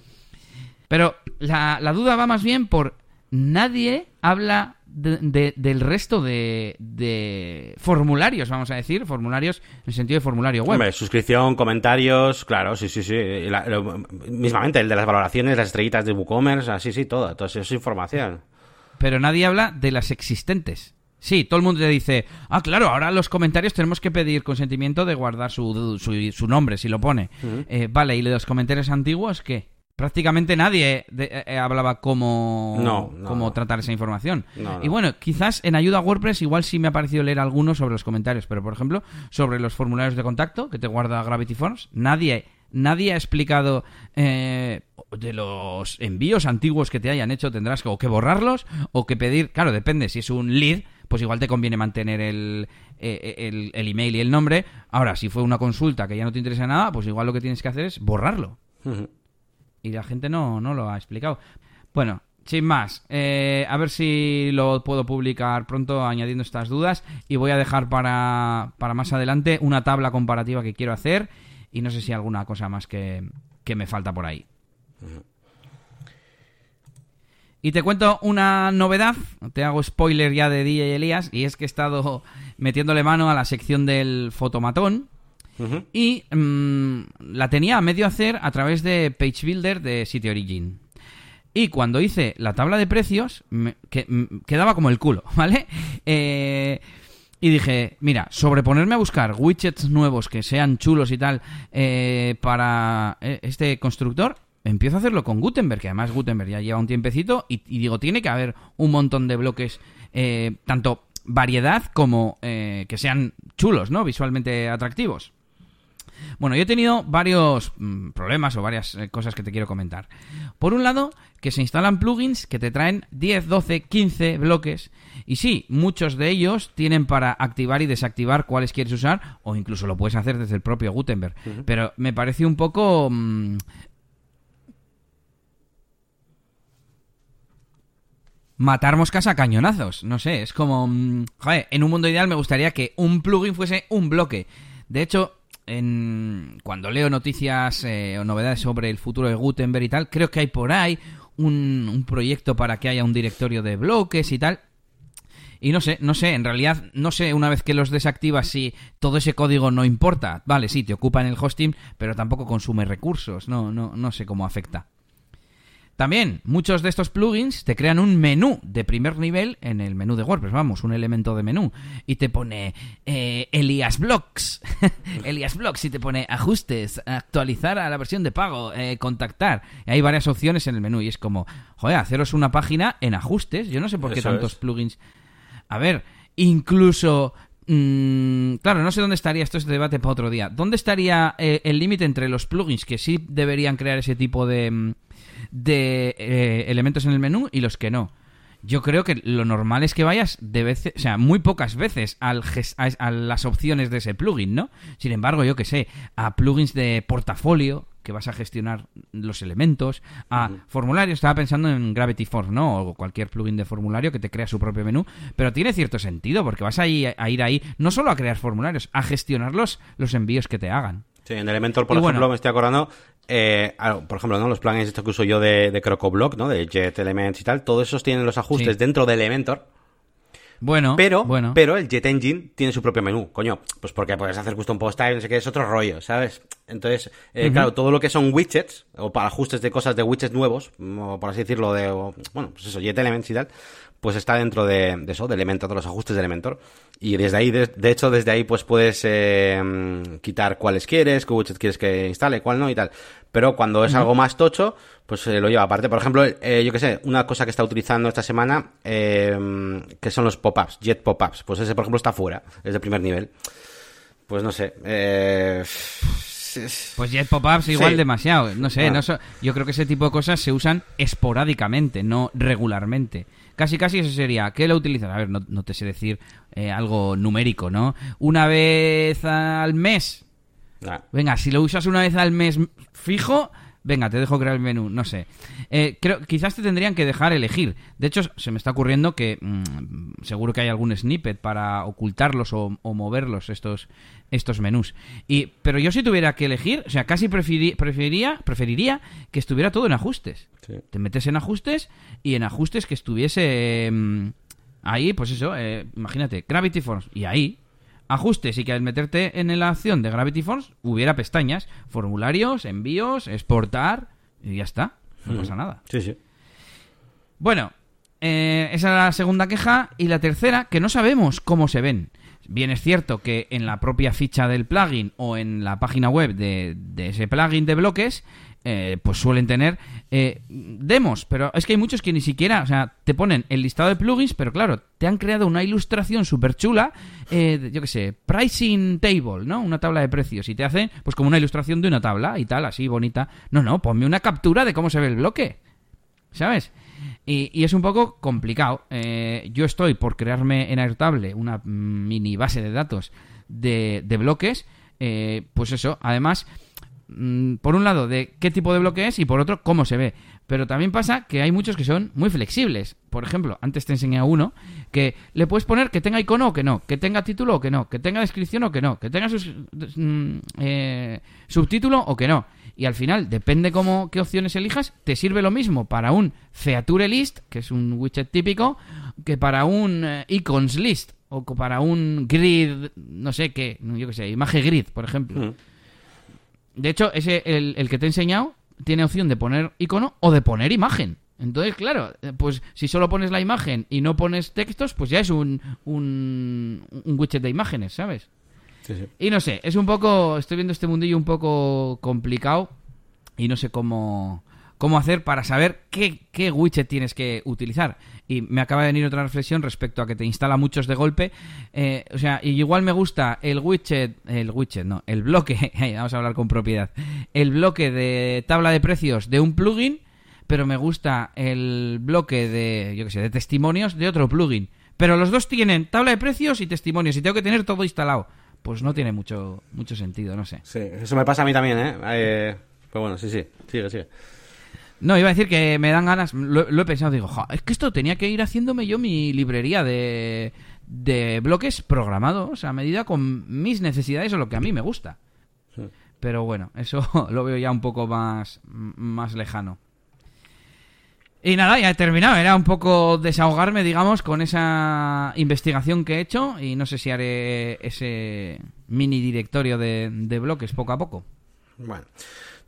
Pero la, la duda va más bien por nadie habla del resto de, formularios, vamos a decir, formularios en el sentido de formulario web. Hombre, suscripción, comentarios, claro, sí, sí, sí. mismamente, el de las valoraciones, las estrellitas de WooCommerce, así, sí, todo. Todo eso es información. Pero nadie habla de las existentes. Sí, todo el mundo te dice, ah, claro, ahora los comentarios tenemos que pedir consentimiento de guardar su, su, nombre, si lo pone. Eh, vale, ¿y los comentarios antiguos qué? Prácticamente nadie eh, eh, hablaba cómo, cómo tratar esa información. y bueno, quizás en ayuda a WordPress igual sí me ha parecido leer algunos sobre los comentarios, pero por ejemplo, sobre los formularios de contacto que te guarda Gravity Forms, nadie, nadie ha explicado eh, de los envíos antiguos que te hayan hecho, tendrás que, o que borrarlos o que pedir, claro, depende, si es un lead, pues igual te conviene mantener el, el, email y el nombre. Ahora, si fue una consulta que ya no te interesa nada, pues igual lo que tienes que hacer es borrarlo y la gente no, no lo ha explicado. Bueno, sin más, eh, a ver si lo puedo publicar pronto añadiendo estas dudas y voy a dejar para, para más adelante una tabla comparativa que quiero hacer y no sé si alguna cosa más que, que me falta por ahí. Y te cuento una novedad, te hago spoiler ya de DJ Elías, y es que he estado metiéndole mano a la sección del fotomatón, y mm, la tenía a medio hacer a través de Page Builder de City Origin. Y cuando hice la tabla de precios, que, mm, quedaba como el culo, ¿vale? Eh, y dije, mira, sobreponerme a buscar widgets nuevos que sean chulos y tal eh, para eh, este constructor, empiezo a hacerlo con Gutenberg, que además Gutenberg ya lleva un tiempecito, y, y digo, tiene que haber un montón de bloques, tanto variedad como que sean chulos, ¿no? Visualmente atractivos. Bueno, yo he tenido varios mm, problemas o varias eh, cosas que te quiero comentar. Por un lado, que se instalan plugins que te traen 10, 12, 15 bloques. Y sí, muchos de ellos tienen para activar y desactivar cuáles quieres usar, o incluso lo puedes hacer desde el propio Gutenberg. Pero me pareció un poco... Mm, matar moscas a cañonazos. No sé, es como... Mm, joder, en un mundo ideal me gustaría que un plugin fuese un bloque. De hecho, en, cuando leo noticias eh, o novedades sobre el futuro de Gutenberg y tal, creo que hay por ahí un, un proyecto para que haya un directorio de bloques y tal. Y no sé, no sé, en realidad no sé una vez que los desactivas si todo ese código no importa. Vale, sí, te ocupa en el hosting, pero tampoco consume recursos. No, no, no sé cómo afecta. También, muchos de estos plugins te crean un menú de primer nivel en el menú de WordPress, vamos, un elemento de menú. Y te pone eh, Elias Blocks, Elias Blocks, y te pone ajustes, actualizar a la versión de pago, eh, contactar. Y hay varias opciones en el menú y es como, joder, haceros una página en ajustes. Yo no sé por qué tantos plugins. A ver, incluso mm, claro, no sé dónde estaría, esto es debate para otro día. ¿Dónde estaría eh, el límite entre los plugins que sí deberían crear ese tipo de, mm, de eh, elementos en el menú y los que no. Yo creo que lo normal es que vayas de veces, o sea, muy pocas veces al a, las opciones de ese plugin, ¿no? Sin embargo, yo que sé, a plugins de portafolio, que vas a gestionar los elementos, a formularios. Estaba pensando en Gravity Force, ¿no? O cualquier plugin de formulario que te crea su propio menú, pero tiene cierto sentido porque vas a ir, a ir ahí no solo a crear formularios, a gestionar los, los envíos que te hagan. Sí, en Elementor, por ejemplo, me estoy acordando, eh, por ejemplo, ¿no? los plugins estos que uso yo de, de CrocoBlock, ¿no? de Jet Elements y tal, todos esos tienen los ajustes dentro de Elementor bueno, pero, bueno. pero el Jet Engine tiene su propio menú, coño. Pues porque puedes hacer custom post type, no sé qué, es otro rollo, ¿sabes? Entonces, eh, claro, todo lo que son widgets, o para ajustes de cosas de widgets nuevos, o por así decirlo, de, bueno, pues eso, Jet Elements y tal, pues está dentro de, eso, de Elementor, de los ajustes de Elementor. Y desde ahí, de, hecho, desde ahí, pues puedes eh, quitar cuáles quieres, qué widgets quieres que instale, cuál no y tal. Pero cuando es algo más tocho, pues se lo lleva aparte. Por ejemplo, eh, yo que sé, una cosa que está utilizando esta semana, eh, que son los pop-ups, jet pop-ups. Pues ese, por ejemplo, está fuera, es de primer nivel. Pues no sé. Eh... Pues Jet Pop-Ups igual demasiado. No sé, no yo creo que ese tipo de cosas se usan esporádicamente, no regularmente. Casi, casi eso sería. ¿Qué lo utilizas? A ver, no, no te sé decir eh, algo numérico, ¿no? Una vez al mes. Venga, si lo usas una vez al mes fijo, venga, te dejo crear el menú, no sé. Eh, creo, quizás te tendrían que dejar elegir. De hecho, se me está ocurriendo que mm, seguro que hay algún snippet para ocultarlos o, moverlos estos, estos menús. Y, pero yo si tuviera que elegir, o sea, casi preferiría, preferiría que estuviera todo en ajustes. Te metes en ajustes y en ajustes que estuviese mm, ahí, pues eso, eh, imagínate, Gravity Force, y ahí ajustes y que al meterte en la acción de Gravity Force hubiera pestañas, formularios, envíos, exportar y ya está. No pasa nada. Sí, sí. Bueno, eh, esa es la segunda queja. Y la tercera, que no sabemos cómo se ven. Bien es cierto que en la propia ficha del plugin o en la página web de, de ese plugin de bloques eh, pues suelen tener eh, demos, pero es que hay muchos que ni siquiera, o sea, te ponen el listado de plugins, pero claro, te han creado una ilustración súper chula, eh, yo qué sé, pricing table, ¿no? Una tabla de precios, y te hacen pues como una ilustración de una tabla y tal, así bonita. No, no, ponme una captura de cómo se ve el bloque, ¿sabes? Y, es un poco complicado. yo estoy por crearme en Airtable una mini base de datos de, de bloques, pues eso, además por un lado, de qué tipo de bloque es y por otro, cómo se ve. Pero también pasa que hay muchos que son muy flexibles. Por ejemplo, antes te enseñé uno que le puedes poner que tenga icono o que no, que tenga título o que no, que tenga descripción o que no, que tenga mm, eh, subtítulo o que no. Y al final, depende cómo, qué opciones elijas, te sirve lo mismo para un feature list, que es un widget típico, que para un eh, icons list o para un grid, no sé qué, yo qué sé, imagen grid, por ejemplo. Mm. De hecho, ese el, que te he enseñado tiene opción de poner icono o de poner imagen. Entonces, claro, eh, pues si solo pones la imagen y no pones textos, pues ya es un, un, widget de imágenes, ¿sabes? Sí, sí. Y no sé, es un poco, estoy viendo este mundillo un poco complicado y no sé cómo, cómo hacer para saber qué, widget tienes que utilizar. Y me acaba de venir otra reflexión respecto a que te instala muchos de golpe. Eh, o sea, igual me gusta el widget, el widget, no, el bloque, vamos a hablar con propiedad, el bloque de tabla de precios de un plugin, pero me gusta el bloque de, yo qué sé, de testimonios de otro plugin. Pero los dos tienen tabla de precios y testimonios y tengo que tener todo instalado. Pues no tiene mucho, mucho sentido, no sé. Sí, eso me pasa a mí también, ¿eh? eh pues bueno, sí, sí, sigue, sigue. No, iba a decir que me dan ganas, lo, he pensado, digo, es que esto tenía que ir haciéndome yo mi librería de, de bloques programados a medida con mis necesidades o lo que a mí me gusta. Pero bueno, eso lo veo ya un poco más, más lejano. Y nada, ya he terminado. Era un poco desahogarme, digamos, con esa investigación que he hecho. Y no sé si haré ese mini directorio de, de bloques poco a poco. Bueno.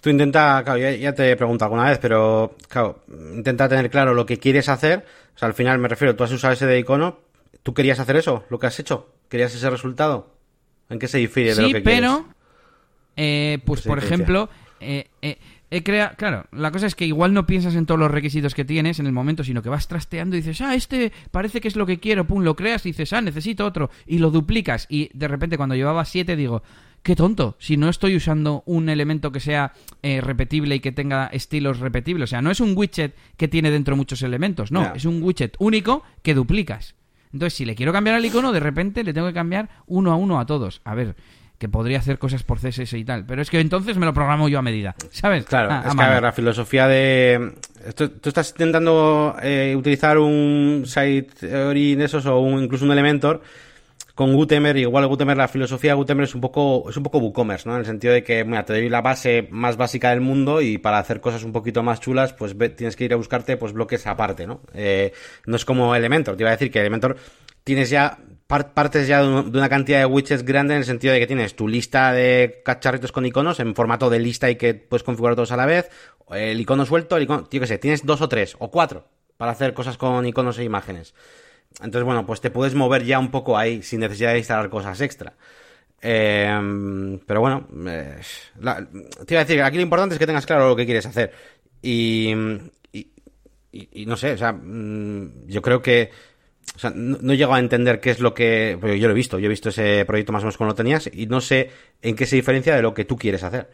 Tú intenta, claro, ya, te he preguntado alguna vez, pero claro, intenta tener claro lo que quieres hacer. O sea, al final me refiero, tú has usado ese de icono, ¿tú querías hacer eso? ¿Lo que has hecho? ¿Querías ese resultado? ¿En qué se difiere de lo que quieres? pero, eh, pues por ejemplo, eh, eh, he crea... claro, la cosa es que igual no piensas en todos los requisitos que tienes en el momento, sino que vas trasteando y dices, ah, este parece que es lo que quiero, pum, lo creas y dices, ah, necesito otro, y lo duplicas, y de repente cuando llevaba siete digo, qué tonto, si no estoy usando un elemento que sea eh, repetible y que tenga estilos repetibles. O sea, no es un widget que tiene dentro muchos elementos, no, es un widget único que duplicas. Entonces, si le quiero cambiar al icono, de repente le tengo que cambiar uno a uno a todos. A ver, que podría hacer cosas por CSS y tal. Pero es que entonces me lo programo yo a medida, ¿sabes? Claro, Ah, es que a ver, la filosofía de... Tú, tú estás intentando eh, utilizar un site de esos o un- incluso un Elementor con Gutenberg, igual Gutenberg, la filosofía de Gutenberg es un poco, es un poco WooCommerce, ¿no? En el sentido de que, mira, te doy la base más básica del mundo y para hacer cosas un poquito más chulas, pues ve- tienes que ir a buscarte, pues, bloques aparte, ¿no? Eh, no es como Elementor, te iba a decir que Elementor tienes ya, par- partes ya de, un- de una cantidad de widgets grande en el sentido de que tienes tu lista de cacharritos con iconos en formato de lista y que puedes configurar todos a la vez, el icono suelto, el icono, yo qué sé, tienes dos o tres o cuatro para hacer cosas con iconos e imágenes. Entonces, bueno, pues te puedes mover ya un poco ahí sin necesidad de instalar cosas extra. Eh, pero bueno, eh, la- te iba a decir, aquí lo importante es que tengas claro lo que quieres hacer. Y, no sé, o sea, mm, yo creo que... O sea, no, no llego a entender qué es lo que... Yo lo he visto, yo he visto ese proyecto más o menos como lo tenías y no sé en qué se diferencia de lo que tú quieres hacer.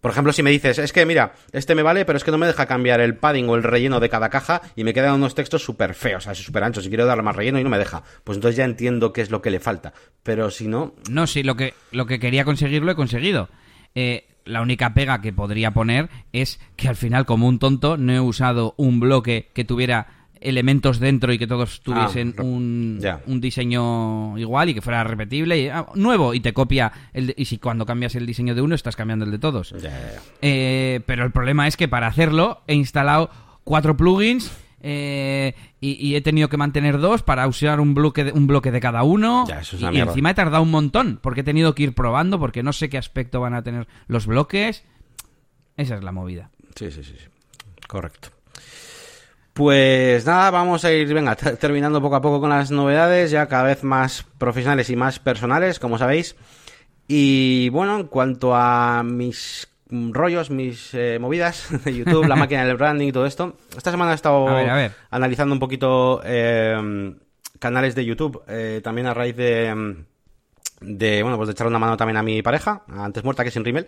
Por ejemplo, si me dices, es que mira, este me vale, pero es que no me deja cambiar el padding o el relleno de cada caja y me quedan unos textos súper feos, así súper anchos, y quiero darle más relleno y no me deja. Pues entonces ya entiendo qué es lo que le falta. Pero si no, No, sí, lo que, lo que quería conseguir lo he conseguido. Eh, la única pega que podría poner es que al final, como un tonto, no he usado un bloque que tuviera elementos dentro y que todos tuviesen re- un, un diseño igual y que fuera repetible y ah, nuevo y te copia el de- y si cuando cambias el diseño de uno estás cambiando el de todos. Eh, pero el problema es que para hacerlo he instalado cuatro plugins eh, y, y he tenido que mantener dos para usar un bloque de, un bloque de cada uno. Ya, eso es y, encima he tardado un montón porque he tenido que ir probando porque no sé qué aspecto van a tener los bloques. Esa es la movida. Sí, sí, sí, sí. Correcto. Pues nada, vamos a ir, venga, ter- terminando poco a poco con las novedades, ya cada vez más profesionales y más personales, como sabéis. Y bueno, en cuanto a mis rollos, mis eh, movidas de YouTube, la máquina del branding y todo esto, esta semana he estado A ver, a ver. analizando un poquito eh, canales de YouTube, eh, también a raíz de, mm, de bueno pues de echar una mano también a mi pareja antes muerta que sin rimel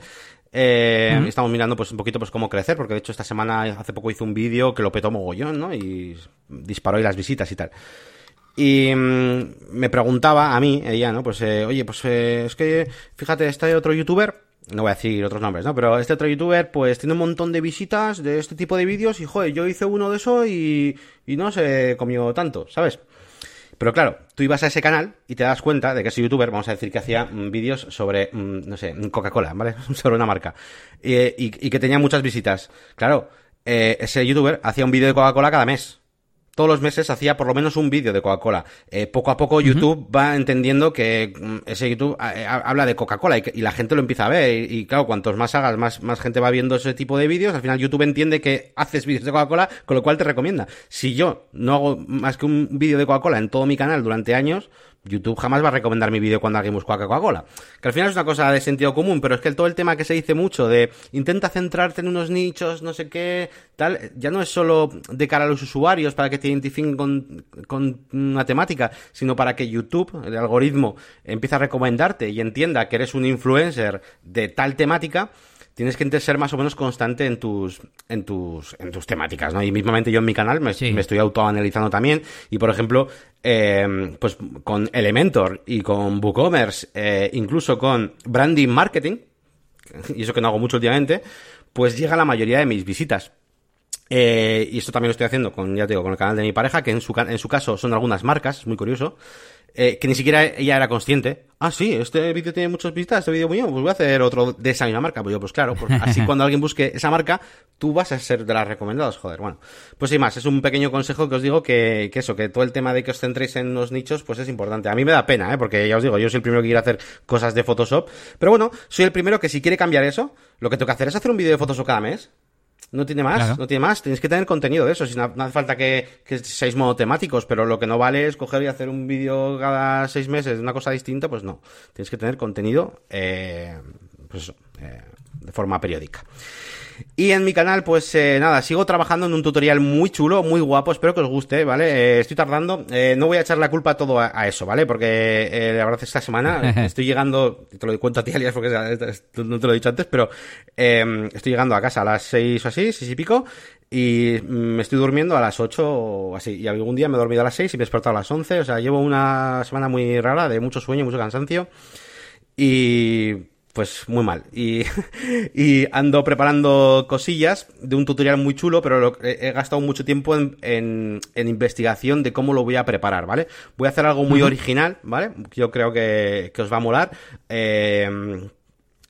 eh, estamos mirando pues un poquito pues cómo crecer porque de hecho esta semana hace poco hizo un vídeo que lo petó mogollón no y disparó ahí las visitas y tal. Y mm, me preguntaba a mí ella no pues eh, oye pues eh, es que fíjate este otro youtuber no voy a decir otros nombres, ¿no? Pero este otro youtuber, pues tiene un montón de visitas de este tipo de vídeos y, joder, yo hice uno de eso y, y no se comió tanto, ¿sabes? Pero claro, tú ibas a ese canal y te das cuenta de que ese youtuber, vamos a decir que hacía mm, vídeos sobre, mm, no sé, Coca-Cola, ¿vale? sobre una marca. Eh, y, y que tenía muchas visitas. Claro, eh, ese youtuber hacía un vídeo de Coca-Cola cada mes. Todos los meses hacía por lo menos un vídeo de Coca-Cola. Eh, poco a poco YouTube va entendiendo que mm, ese YouTube eh, ha- habla de Coca-Cola y, la gente lo empieza a ver. Y, y, claro, cuantos más hagas, más, más gente va viendo ese tipo de vídeos. Al final YouTube entiende que haces vídeos de Coca-Cola, con lo cual te recomienda. Si yo no hago más que un vídeo de Coca-Cola en todo mi canal durante años, YouTube jamás va a recomendar mi vídeo cuando alguien busca Coca-Cola. Que al final es una cosa de sentido común, pero es que todo el tema que se dice mucho de intenta centrarte en unos nichos, no sé qué, tal, ya no es solo de cara a los usuarios para que te identifiquen con, con una temática, sino para que YouTube, el algoritmo, empiece a recomendarte y entienda que eres un influencer de tal temática tienes que ser más o menos constante en tus en tus en tus temáticas no y mismamente yo en mi canal me, Sí. me estoy autoanalizando también. Y por ejemplo eh, pues con Elementor y con WooCommerce eh, incluso con branding marketing y eso que no hago mucho últimamente pues llega la mayoría de mis visitas. Eh, y esto también lo estoy haciendo con, ya te digo, con el canal de mi pareja, que en su, en su caso son algunas marcas, es muy curioso, eh, que ni siquiera ella era consciente. Ah, sí, este vídeo tiene muchas visitas, este vídeo mío, pues voy a hacer otro de esa misma marca. Pues yo, pues claro, así cuando alguien busque esa marca, tú vas a ser de las recomendadas, joder. Bueno, pues sin más, es un pequeño consejo que os digo que, que eso, que todo el tema de que os centréis en los nichos, pues es importante. A mí me da pena, ¿eh? porque ya os digo, yo soy el primero que quiere hacer cosas de Photoshop, pero bueno, soy el primero que si quiere cambiar eso, lo que tengo que hacer es hacer un vídeo de Photoshop cada mes. No tiene más, Claro. no tiene más. Tenéis que tener contenido de eso. Si no, no hace falta que, que seáis monotemáticos, pero lo que no vale es coger y hacer un vídeo cada seis meses de una cosa distinta, pues no. Tienes que tener contenido, eh, pues eso, eh, de forma periódica. Y en mi canal, pues eh, nada, sigo trabajando en un tutorial muy chulo, muy guapo, espero que os guste, ¿vale? Eh, estoy tardando, eh, no voy a echar la culpa todo a, a eso, ¿vale? Porque eh, la verdad esta semana estoy llegando, te lo cuento a ti, Alias, porque no te lo he dicho antes, pero eh, estoy llegando a casa a las seis o así, seis y pico, y mm, me estoy durmiendo a las ocho o así, y algún día me he dormido a las seis y me he despertado a las once, o sea, llevo una semana muy rara de mucho sueño, mucho cansancio. Y pues muy mal. Y, y ando preparando cosillas de un tutorial muy chulo, pero lo, he, he gastado mucho tiempo en, en, en, investigación de cómo lo voy a preparar, ¿vale? Voy a hacer algo muy original, ¿vale? Yo creo que, que os va a molar. Eh,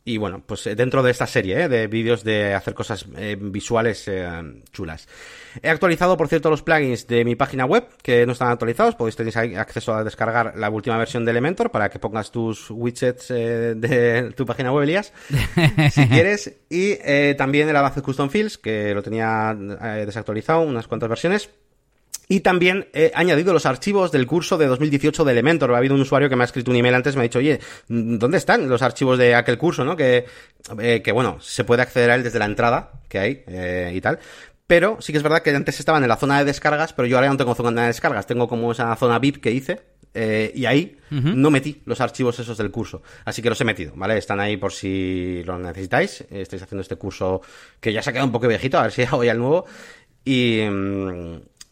y bueno, pues dentro de esta serie ¿eh? de vídeos de hacer cosas eh, visuales eh, chulas. He actualizado, por cierto, los plugins de mi página web, que no están actualizados. Podéis tener acceso a descargar la última versión de Elementor para que pongas tus widgets eh, de tu página web, Elías, si quieres. Y eh, también el Advanced Custom Fields, que lo tenía eh, desactualizado, unas cuantas versiones. Y también he añadido los archivos del curso de 2018 de Elementor. Ha habido un usuario que me ha escrito un email antes, me ha dicho, oye, ¿dónde están los archivos de aquel curso, no? Que, eh, que bueno, se puede acceder a él desde la entrada que hay eh, y tal. Pero sí que es verdad que antes estaban en la zona de descargas, pero yo ahora ya no tengo zona de descargas. Tengo como esa zona VIP que hice, eh, y ahí uh -huh. no metí los archivos esos del curso. Así que los he metido, ¿vale? Están ahí por si lo necesitáis. Estáis haciendo este curso que ya se ha quedado un poco viejito, a ver si hago ya el nuevo. Y,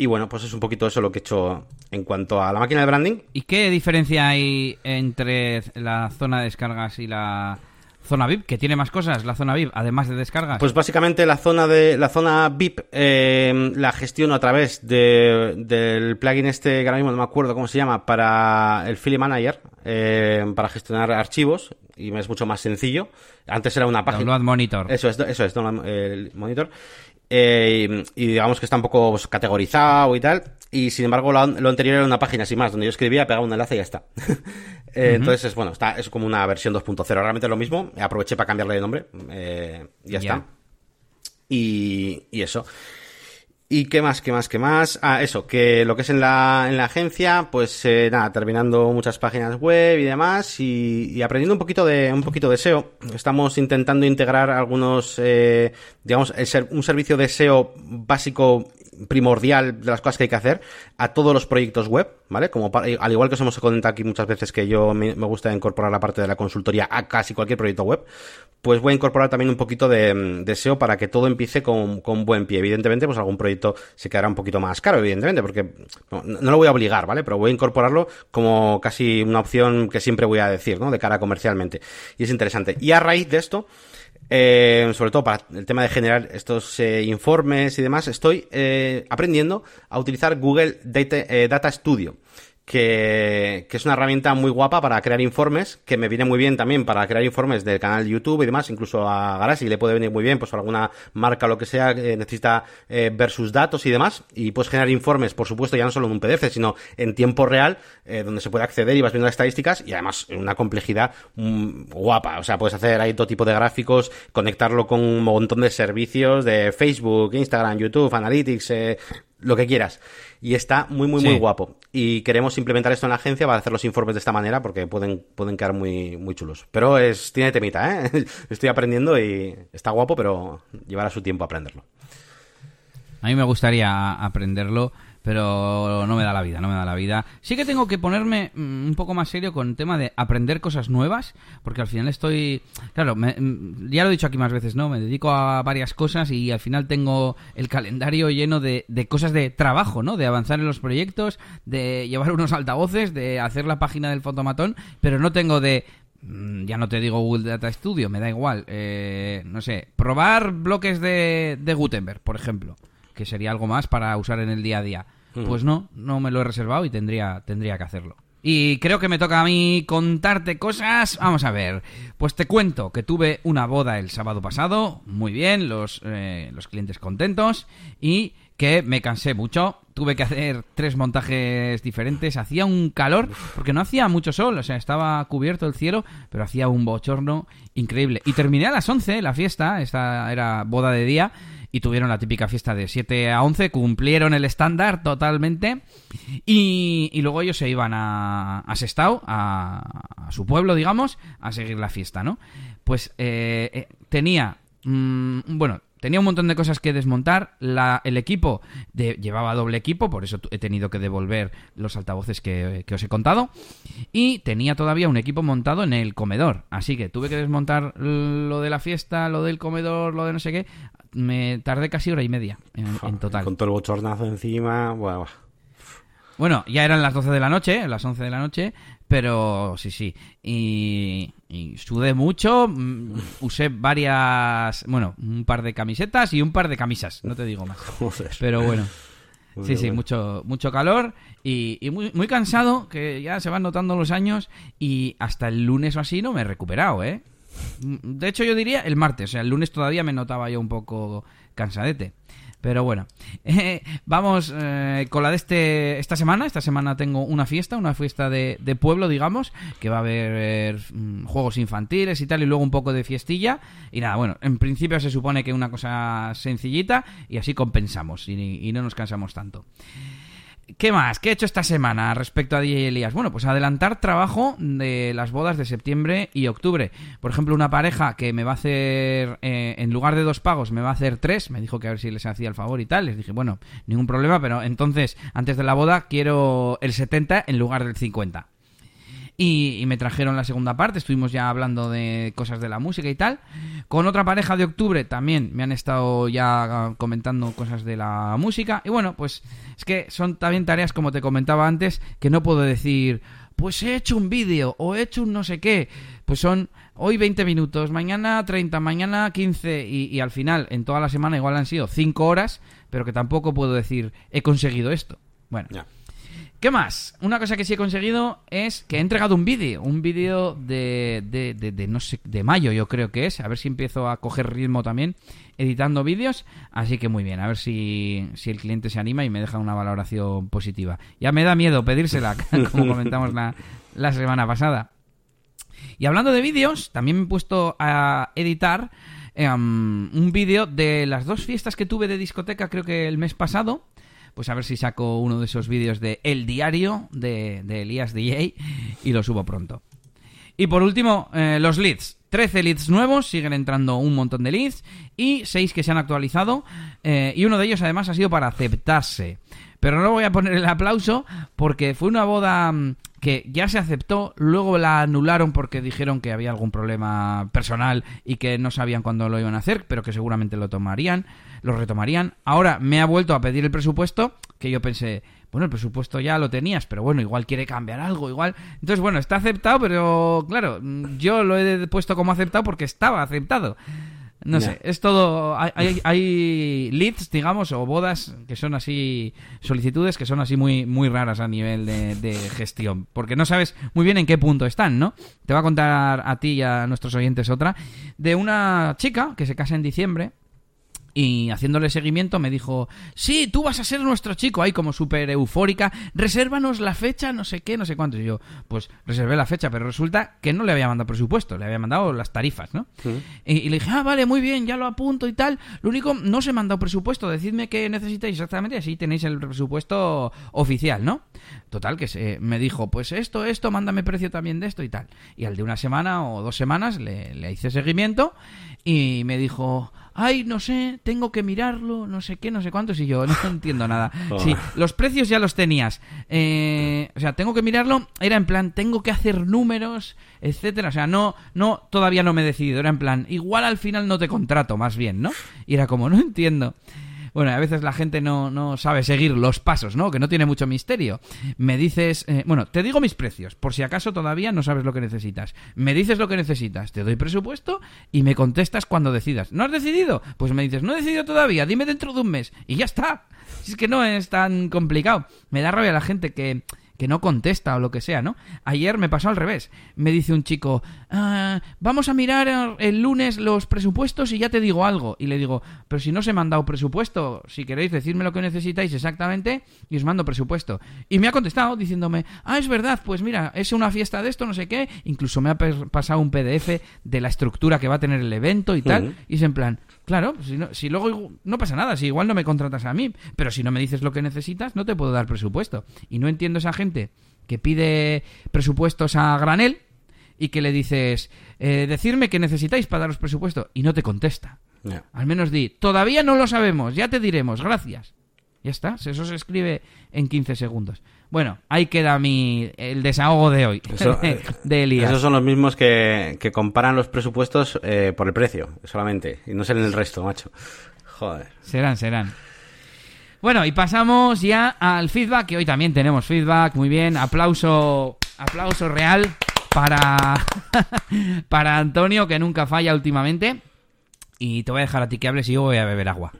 y bueno, pues es un poquito eso lo que he hecho en cuanto a la máquina de branding. ¿Y qué diferencia hay entre la zona de descargas y la zona VIP? Que tiene más cosas la zona VIP, además de descargas. Pues básicamente la zona de la zona VIP eh, la gestiono a través de, del plugin este que ahora mismo no me acuerdo cómo se llama para el File Manager eh, para gestionar archivos y es mucho más sencillo. Antes era una página. Download Monitor. Eso es, eso es, Download el Monitor. Eh, y, y, digamos que está un poco pues, categorizado y tal. Y sin embargo, lo, lo, anterior era una página sin más, donde yo escribía, pegaba un enlace y ya está. eh, uh -huh. Entonces, es, bueno, está, es como una versión 2.0. Realmente es lo mismo. Aproveché para cambiarle de nombre. Eh, ya yeah. está. Y, y eso. ¿Y qué más, qué más, qué más? Ah, eso, que lo que es en la, en la agencia, pues eh, nada, terminando muchas páginas web y demás y, y, aprendiendo un poquito de un poquito de SEO. Estamos intentando integrar algunos, eh, digamos, un servicio de SEO básico primordial de las cosas que hay que hacer a todos los proyectos web, ¿vale? Como para, al igual que os hemos comentado aquí muchas veces que yo me, me, gusta incorporar la parte de la consultoría a casi cualquier proyecto web, pues voy a incorporar también un poquito de, de SEO para que todo empiece con, con, buen pie. Evidentemente, pues algún proyecto se quedará un poquito más caro, evidentemente, porque no, lo voy a obligar, ¿vale? Pero voy a incorporarlo como casi una opción que siempre voy a decir, ¿no? De cara comercialmente. Y es interesante. Y a raíz de esto, eh, sobre todo para el tema de generar estos eh, informes y demás, estoy eh, aprendiendo a utilizar Google Data Studio que, que, es una herramienta muy guapa para crear informes, que me viene muy bien también para crear informes del canal YouTube y demás, incluso a Galaxy le puede venir muy bien, pues alguna marca o lo que sea que necesita eh, ver sus datos y demás, y puedes generar informes, por supuesto, ya no solo en un PDF, sino en tiempo real, eh, donde se puede acceder y vas viendo las estadísticas, y además una complejidad mmm, guapa, o sea, puedes hacer ahí todo tipo de gráficos, conectarlo con un montón de servicios de Facebook, Instagram, YouTube, Analytics, eh, lo que quieras. Y está muy, muy, sí. muy guapo. Y queremos implementar esto en la agencia para hacer los informes de esta manera porque pueden, pueden quedar muy, muy chulos. Pero es, tiene temita, ¿eh? Estoy aprendiendo y está guapo, pero llevará su tiempo aprenderlo. A mí me gustaría aprenderlo pero no me da la vida, no me da la vida. Sí que tengo que ponerme mm, un poco más serio con el tema de aprender cosas nuevas, porque al final estoy, claro, me, mm, ya lo he dicho aquí más veces, ¿no? Me dedico a varias cosas y al final tengo el calendario lleno de, cosas de trabajo, ¿no? De avanzar en los proyectos, de llevar unos altavoces, de hacer la página del fotomatón, pero no tengo de mm, ya no te digo Google Data Studio, me da igual. Eh, no sé, probar bloques de Gutenberg, por ejemplo que sería algo más para usar en el día a día. Mm. Pues no, no me lo he reservado y tendría, tendría que hacerlo. Y creo que me toca a mí contarte cosas. Vamos a ver. Pues te cuento que tuve una boda el sábado pasado. Muy bien, los, eh, los clientes contentos. Y que me cansé mucho. Tuve que hacer tres montajes diferentes. Hacía un calor, porque no hacía mucho sol. O sea, estaba cubierto el cielo, pero hacía un bochorno increíble. Y terminé a las 11 la fiesta. Esta era boda de día y tuvieron la típica fiesta de 7 a 11, cumplieron el estándar totalmente y, y, luego ellos se iban a, a Sestao, a, a, su pueblo, digamos, a seguir la fiesta, ¿no? Pues eh, eh, tenía, mmm, bueno, tenía un montón de cosas que desmontar. La, el equipo de, llevaba doble equipo, por eso he tenido que devolver los altavoces que, que, os he contado. Y tenía todavía un equipo montado en el comedor. Así que tuve que desmontar lo de la fiesta, lo del comedor, lo de no sé qué. Me tardé casi hora y media en, en total. Con todo el bochornazo encima, bueno. Bueno, ya eran las 12 de la noche, las 11 de la noche, Pero sí, sí. Y, sudé mucho. Mm, usé varias. Bueno, un par de camisetas y un par de camisas. No te digo más. Pero bueno. Sí, sí, mucho, mucho calor y, muy, muy cansado, que ya se van notando los años y hasta el lunes o así no me he recuperado, ¿eh? De hecho, yo diría el martes, o sea, el lunes todavía me notaba yo un poco cansadete. Pero bueno, vamos eh, con la de este, esta semana. Esta semana tengo una fiesta, una fiesta de, pueblo, digamos, que va a haber mm, juegos infantiles y tal, y luego un poco de fiestilla. Y nada, bueno, en principio se supone que una cosa sencillita y así compensamos y no nos cansamos tanto. ¿Qué más? ¿Qué he hecho esta semana respecto a DJ Elías? Bueno, pues adelantar trabajo de las bodas de septiembre y octubre. Por ejemplo, una pareja que me va a hacer, eh, en lugar de dos pagos, me va a hacer tres. Me dijo que a ver si les hacía el favor y tal. Les dije, bueno, ningún problema, pero entonces, antes de la boda, quiero el 70 en lugar del 50. Y, me trajeron la segunda parte, estuvimos ya hablando de cosas de la música y tal. Con otra pareja de octubre también me han estado ya comentando cosas de la música. Y bueno, pues es que son también tareas, como te comentaba antes, que no puedo decir, pues he hecho un vídeo o he hecho un no sé qué. Pues son hoy 20 minutos, mañana 30, mañana 15 y, al final en toda la semana igual han sido 5 horas, pero que tampoco puedo decir he conseguido esto. Bueno. ¿Qué más? Una cosa que sí he conseguido es que he entregado un vídeo, un vídeo de, de, de, no sé, de mayo yo creo que es, a ver si empiezo a coger ritmo también editando vídeos, así que muy bien, a ver si, si el cliente se anima y me deja una valoración positiva. Ya me da miedo pedírsela, como comentamos la, la semana pasada. Y hablando de vídeos, también me he puesto a editar em, un vídeo de las dos fiestas que tuve de discoteca creo que el mes pasado pues a ver si saco uno de esos vídeos de El Diario de, de Elías DJ y lo subo pronto. Y por último, eh, los leads. 13 leads nuevos, siguen entrando un montón de leads y 6 que se han actualizado eh, y uno de ellos además ha sido para aceptarse. Pero no voy a poner el aplauso porque fue una boda mm, que ya se aceptó, luego la anularon porque dijeron que había algún problema personal y que no sabían cuándo lo iban a hacer, pero que seguramente lo tomarían, lo retomarían. Ahora me ha vuelto a pedir el presupuesto, que yo pensé, bueno, el presupuesto ya lo tenías, pero bueno, igual quiere cambiar algo, igual. Entonces, bueno, está aceptado, pero claro, yo lo he puesto como aceptado porque estaba aceptado. No sé, es todo. Hay, hay, leads, digamos, o bodas que son así. Solicitudes que son así muy, muy raras a nivel de, de, gestión. Porque no sabes muy bien en qué punto están, ¿no? Te voy a contar a ti y a nuestros oyentes otra. De una chica que se casa en diciembre y haciéndole seguimiento me dijo, sí, tú vas a ser nuestro chico, ahí como súper eufórica, resérvanos la fecha, no sé qué, no sé cuánto. Y yo, pues reservé la fecha, pero resulta que no le había mandado presupuesto, le había mandado las tarifas, ¿no? Y, le dije, ah, vale, muy bien, ya lo apunto y tal. Lo único, no se me ha mandado presupuesto, decidme qué necesitáis exactamente, así tenéis el presupuesto oficial, ¿no? Total, que se, me dijo, pues esto, esto, mándame precio también de esto y tal. Y al de una semana o dos semanas le, le hice seguimiento y me dijo, ay, no sé, tengo que mirarlo, no sé qué, no sé cuántos, y yo no entiendo nada. Oh. Sí, los precios ya los tenías. Eh, o sea, tengo que mirarlo, era en plan, tengo que hacer números, etcétera. O sea, no, no, todavía no me he decidido, era en plan, igual al final no te contrato, más bien, ¿no? Y era como, no entiendo. Bueno, a veces la gente no, no sabe seguir los pasos, ¿no? Que no tiene mucho misterio. Me dices, eh, bueno, te digo mis precios, por si acaso todavía no sabes lo que necesitas. Me dices lo que necesitas, te doy presupuesto y me contestas cuando decidas. ¿No has decidido? Pues me dices, no he decidido todavía, dime dentro de un mes. Y ya está. es que no es tan complicado. Me da rabia la gente que que no contesta o lo que sea, ¿no? Ayer me pasó al revés. Me dice un chico, ah, vamos a mirar el lunes los presupuestos y ya te digo algo. Y le digo, pero si no se me han dado presupuesto, si queréis decirme lo que necesitáis exactamente y os mando presupuesto. Y me ha contestado diciéndome, ah, es verdad, pues mira, es una fiesta de esto, no sé qué. Incluso me ha pasado un PDF de la estructura que va a tener el evento y tal. Y es en plan, Claro, si, si luego no pasa nada, si igual no me contratas a mí, pero si no me dices lo que necesitas, no te puedo dar presupuesto. Y no entiendo esa gente que pide presupuestos a granel y que le dices, eh, decirme que necesitáis para daros presupuesto y no te contesta. Al menos di, todavía no lo sabemos, ya te diremos, gracias. Ya está, eso se escribe en 15 segundos. Bueno, ahí queda mi el desahogo de hoy, de Elías. Esos son los mismos que, que comparan los presupuestos eh, por el precio, solamente, y no ser en el resto, macho. Joder. Serán, serán. Bueno, y pasamos ya al feedback, que hoy también tenemos feedback, muy bien, aplauso Aplauso real para, para Antonio, que nunca falla últimamente. Y te voy a dejar a ti que hables y yo voy a beber agua.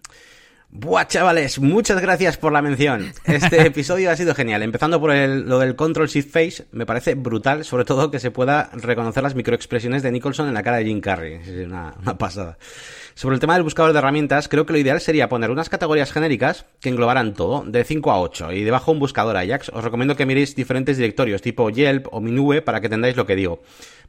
Buah, chavales, muchas gracias por la mención. Este episodio ha sido genial. Empezando por el, lo del Control Shift Face, me parece brutal, sobre todo que se pueda reconocer las microexpresiones de Nicholson en la cara de Jim Carrey. Es una, una pasada. Sobre el tema del buscador de herramientas, creo que lo ideal sería poner unas categorías genéricas que englobaran todo, de 5 a 8, y debajo un buscador Ajax. Os recomiendo que miréis diferentes directorios, tipo Yelp o Minube, para que entendáis lo que digo.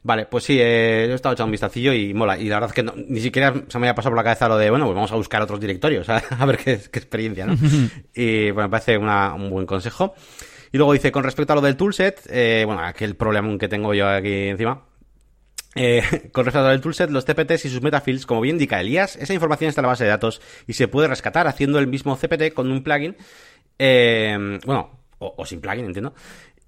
Vale, pues sí, eh, yo he estado echando un vistacillo y mola. Y la verdad es que no, ni siquiera se me había pasado por la cabeza lo de, bueno, pues vamos a buscar otros directorios, a, a ver qué, qué, experiencia, ¿no? y bueno, me parece una, un buen consejo. Y luego dice, con respecto a lo del toolset, eh, bueno, aquel problema que tengo yo aquí encima. Eh, con respecto al toolset, los TPTs y sus metafields, como bien indica Elías, esa información está en la base de datos y se puede rescatar haciendo el mismo CPT con un plugin, eh, bueno, o, o sin plugin, entiendo,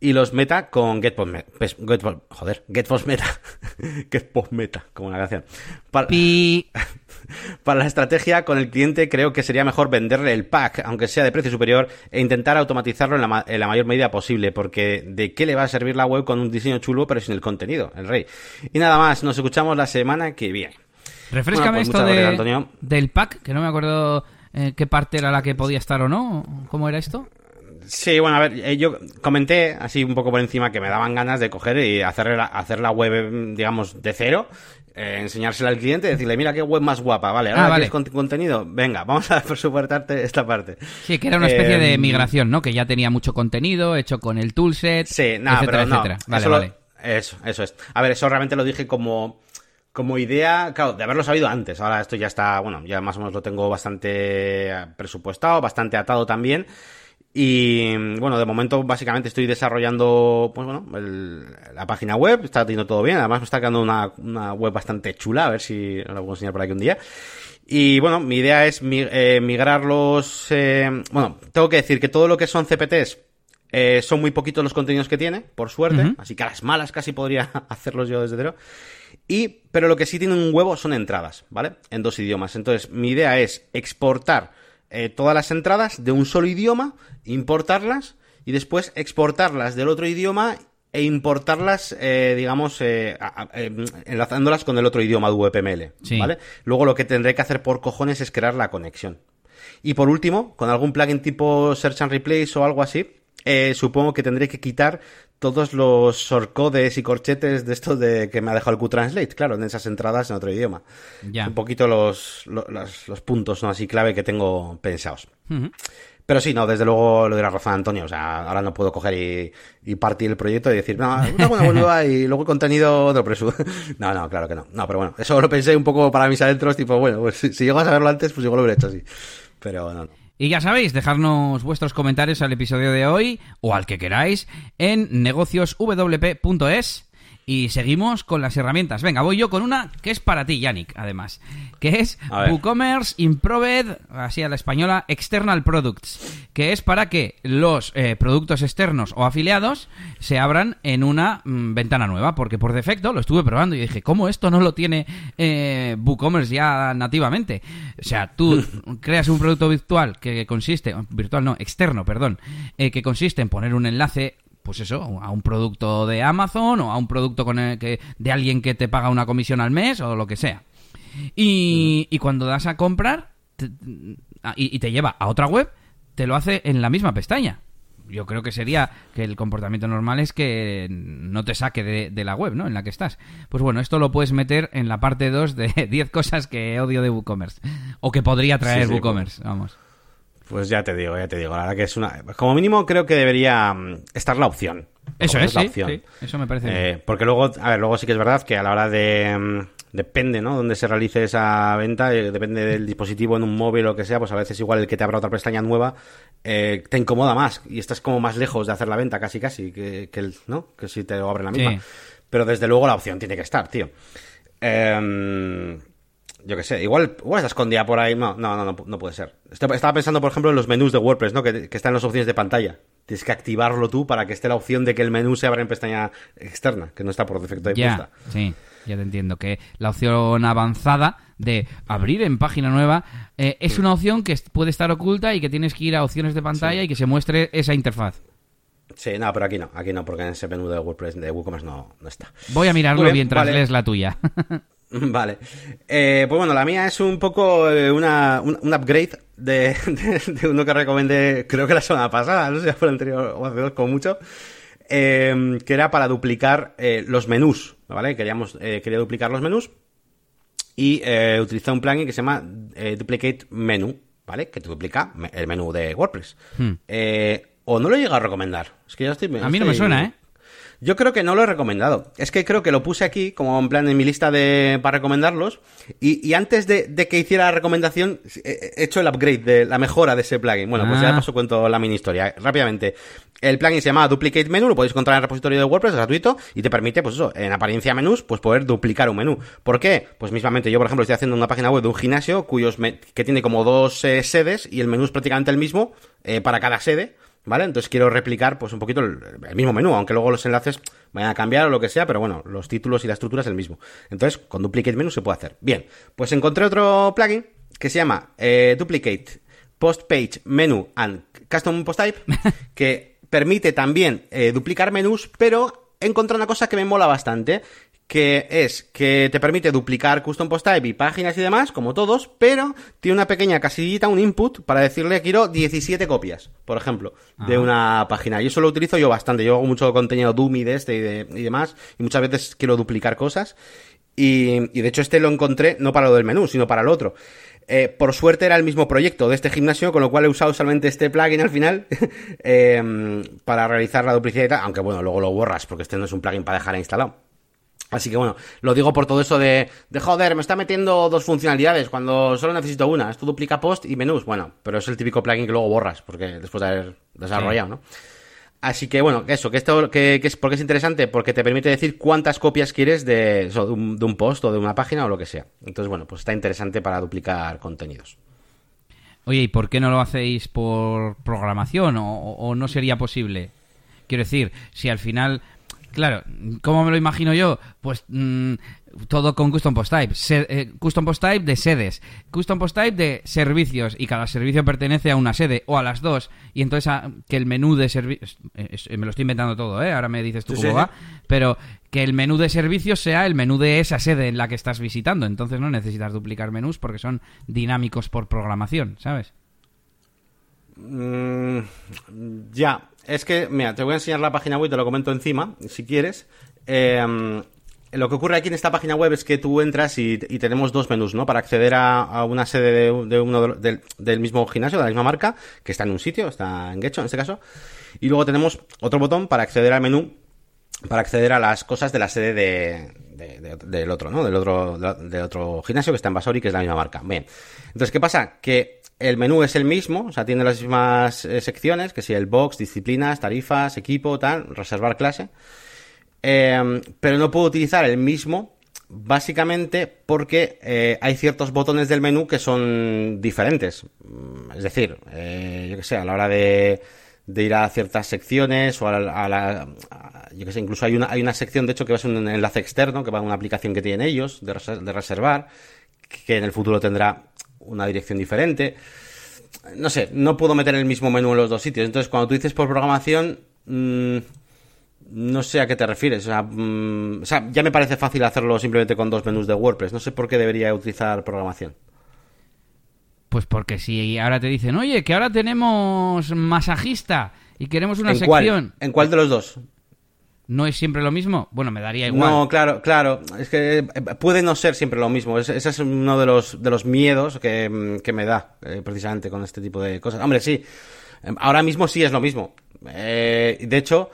y los meta con Get Post Meta. Get, joder, Get Post Meta. Get Post Meta, como una canción. Para, para, la estrategia con el cliente creo que sería mejor venderle el pack, aunque sea de precio superior, e intentar automatizarlo en la, en la, mayor medida posible, porque ¿de qué le va a servir la web con un diseño chulo pero sin el contenido? El rey. Y nada más, nos escuchamos la semana que viene. Refrescame bueno, pues esto de, gracias, Antonio. del pack, que no me acuerdo eh, qué parte era la que podía estar o no. ¿Cómo era esto? Sí, bueno, a ver, eh, yo comenté así un poco por encima que me daban ganas de coger y hacer la, hacer la web, digamos, de cero, eh, enseñársela al cliente y decirle, mira qué web más guapa, vale, ahora ah, vale. contenido, venga, vamos a soportarte esta parte. Sí, que era una especie eh, de migración, ¿no? Que ya tenía mucho contenido hecho con el toolset, sí, nada, etcétera, pero no, etcétera. Vale, eso, vale. Lo, eso, eso es. A ver, eso realmente lo dije como como idea, claro, de haberlo sabido antes. Ahora esto ya está, bueno, ya más o menos lo tengo bastante presupuestado, bastante atado también. Y bueno, de momento básicamente estoy desarrollando pues bueno, el, la página web, está teniendo todo bien, además me está quedando una, una web bastante chula, a ver si la puedo enseñar por aquí un día. Y bueno, mi idea es eh, migrar los... Eh, bueno, tengo que decir que todo lo que son CPTs eh, son muy poquitos los contenidos que tiene, por suerte, uh -huh. así que a las malas casi podría hacerlos yo desde cero. Y, pero lo que sí tiene un huevo son entradas, ¿vale? En dos idiomas. Entonces, mi idea es exportar eh, todas las entradas de un solo idioma, importarlas y después exportarlas del otro idioma e importarlas, eh, digamos, eh, a, enlazándolas con el otro idioma de sí. ¿vale? Luego lo que tendré que hacer por cojones es crear la conexión. Y por último, con algún plugin tipo Search and Replace o algo así, supongo que tendré que quitar todos los shortcodes y corchetes de esto de que me ha dejado el Q-Translate, claro, en esas entradas en otro idioma. Ya. Un poquito los, los, los, puntos ¿no? así clave que tengo pensados. Uh -huh. Pero sí, no, desde luego lo de la razón Antonio. O sea, ahora no puedo coger y, y partir el proyecto y decir, no, una buena nueva y luego el contenido otro preso. no, no, claro que no. No, pero bueno, eso lo pensé un poco para mis adentros, tipo, bueno, pues si, si llego a saberlo antes, pues igual lo hubiera hecho así. Pero no, no. Y ya sabéis, dejarnos vuestros comentarios al episodio de hoy o al que queráis en negocioswp.es y seguimos con las herramientas. Venga, voy yo con una que es para ti, Yannick, además. Que es WooCommerce Improved, así a la española, External Products. Que es para que los eh, productos externos o afiliados se abran en una mmm, ventana nueva. Porque por defecto lo estuve probando y dije, ¿cómo esto no lo tiene eh, WooCommerce ya nativamente? O sea, tú creas un producto virtual que consiste, virtual no, externo, perdón, eh, que consiste en poner un enlace pues eso, a un producto de Amazon o a un producto con el que, de alguien que te paga una comisión al mes o lo que sea. Y, y cuando das a comprar te, y, y, te lleva a otra web, te lo hace en la misma pestaña. Yo creo que sería que el comportamiento normal es que no te saque de, de la web, ¿no? En la que estás. Pues bueno, esto lo puedes meter en la parte 2 de 10 cosas que odio de WooCommerce. O que podría traer sí, sí, WooCommerce, vamos. Pues ya te digo, ya te digo. La verdad que es una. Como mínimo, creo que debería mm, estar la opción. Eso es, la sí, opción. sí, Eso me parece. Eh, porque luego, a ver, luego sí que es verdad que a la hora de. Mm, depende, ¿no? Donde se realice esa venta, eh, depende del dispositivo en un móvil o lo que sea, pues a veces igual el que te abra otra pestaña nueva eh, te incomoda más y estás como más lejos de hacer la venta casi casi que, que el, ¿no? Que si te lo abre la misma. Sí. Pero desde luego la opción tiene que estar, tío. Eh, yo qué sé, igual, igual está escondida por ahí. No, no, no, no, puede ser. Estaba pensando, por ejemplo, en los menús de WordPress, ¿no? Que, que están en las opciones de pantalla. Tienes que activarlo tú para que esté la opción de que el menú se abra en pestaña externa, que no está por defecto de ya, puesta. Sí, ya te entiendo. Que la opción avanzada de abrir en página nueva eh, es sí. una opción que puede estar oculta y que tienes que ir a opciones de pantalla sí. y que se muestre esa interfaz. Sí, no, pero aquí no, aquí no, porque en ese menú de WordPress de WooCommerce no, no está. Voy a mirarlo mientras lees la tuya. Vale. Eh, pues bueno, la mía es un poco eh, una, un, upgrade de, uno que recomendé, creo que la semana pasada, no sé si fue el anterior o hace dos, como mucho, eh, que era para duplicar los menús, ¿vale? Queríamos, quería duplicar los menús y utilicé un plugin que se llama Duplicate Menu, ¿vale? Que te duplica el menú de WordPress. Hmm. o no lo he llegado a recomendar. Es que ya estoy... A mí no me suena, ¿eh? Yo creo que no lo he recomendado. Es que creo que lo puse aquí como en plan en mi lista de para recomendarlos. Y, antes de, que hiciera la recomendación, he hecho el upgrade de la mejora de ese plugin. Bueno, pues ya ah. paso cuento la mini historia. Rápidamente. El plugin se llama Duplicate Menu, lo podéis encontrar en el repositorio de WordPress, es gratuito, y te permite, pues eso, en apariencia menús, pues poder duplicar un menú. ¿Por qué? Pues mismamente, yo por ejemplo estoy haciendo una página web de un gimnasio cuyos que tiene como dos eh, sedes y el menú es prácticamente el mismo eh, para cada sede. ¿Vale? Entonces quiero replicar pues un poquito el, mismo menú, aunque luego los enlaces vayan a cambiar o lo que sea, pero bueno, los títulos y la estructura es el mismo. Entonces, con Duplicate Menu se puede hacer. Bien, pues encontré otro plugin que se llama eh, Duplicate Post Page Menu and Custom Post Type, que permite también eh, duplicar menús, pero encontré una cosa que me mola bastante, que es que te permite duplicar custom post type y páginas y demás, como todos, pero tiene una pequeña casillita, un input, para decirle quiero 17 copias, por ejemplo, de una página. Y eso lo utilizo yo bastante. Yo hago mucho contenido dummy de este y, de, y demás, y muchas veces quiero duplicar cosas. Y, y, de hecho este lo encontré no para lo del menú, sino para el otro. Eh, por suerte era el mismo proyecto de este gimnasio, con lo cual he usado solamente este plugin al final eh, para realizar la duplicidad, aunque bueno, luego lo borras porque este no es un plugin para dejar instalado. Así que bueno, lo digo por todo eso de, de joder, me está metiendo dos funcionalidades cuando solo necesito una. Esto duplica post y menús. Bueno, pero es el típico plugin que luego borras, porque después de haber desarrollado, ¿no? Así que bueno, eso, que esto, que, es, porque es interesante, porque te permite decir cuántas copias quieres de, de, un, post o de una página o lo que sea. Entonces, bueno, pues está interesante para duplicar contenidos. Oye, ¿y por qué no lo hacéis por programación o no sería posible? Quiero decir, si al final Claro, ¿cómo me lo imagino yo? Pues mm, todo con Custom Post Type. Eh, custom Post Type de sedes. Custom Post Type de servicios. Y cada servicio pertenece a una sede o a las dos. Y entonces ah, que el menú de servicios... me lo estoy inventando todo, ¿eh? Ahora me dices tú cómo va. Pero que el menú de servicios sea el menú de esa sede en la que estás visitando. Entonces no necesitas duplicar menús porque son dinámicos por programación, ¿sabes? Mm, ya, es que, mira, te voy a enseñar la página web, te lo comento encima, si quieres. Em, lo que ocurre aquí en esta página web es que tú entras y, tenemos dos menús, ¿no? Para acceder a, una sede de, del, mismo gimnasio, de la misma marca, que está en un sitio, está en Gecho en este caso. Y luego tenemos otro botón para acceder al menú, para acceder a las cosas de la sede del otro, ¿no? Del otro, del otro gimnasio que está en Basori, que es la misma marca. Bien. Entonces, ¿qué pasa? Que el menú es el mismo, o sea, tiene las mismas eh, secciones, que si el box, disciplinas, tarifas, equipo, tal, reservar clase. Em, pero no puedo utilizar el mismo, básicamente porque eh, hay ciertos botones del menú que son diferentes. Mm, es decir, eh, yo que sé, a la hora de, ir a ciertas secciones o a la, yo que sé, incluso hay una, hay una sección, de hecho, que va a ser un enlace externo, que va a una aplicación que tienen ellos de, de reservar, que en el futuro tendrá una dirección diferente. No sé, no puedo meter el mismo menú en los dos sitios. Entonces, cuando tú dices por programación, mm, no sé a qué te refieres. Mm, o sea, ya me parece fácil hacerlo simplemente con dos menús de WordPress. No sé por qué debería utilizar programación. Pues porque si ahora te dicen, oye, que ahora tenemos masajista y queremos una sección. ¿En cuál de los dos? ¿No es siempre lo mismo? Bueno, me daría igual. No, claro, claro. Es que eh, puede no ser siempre lo mismo. ese es uno de los, de los miedos que, mm, me da eh, precisamente con este tipo de cosas. Hombre, sí. Ahora mismo sí es lo mismo. Eh, de hecho,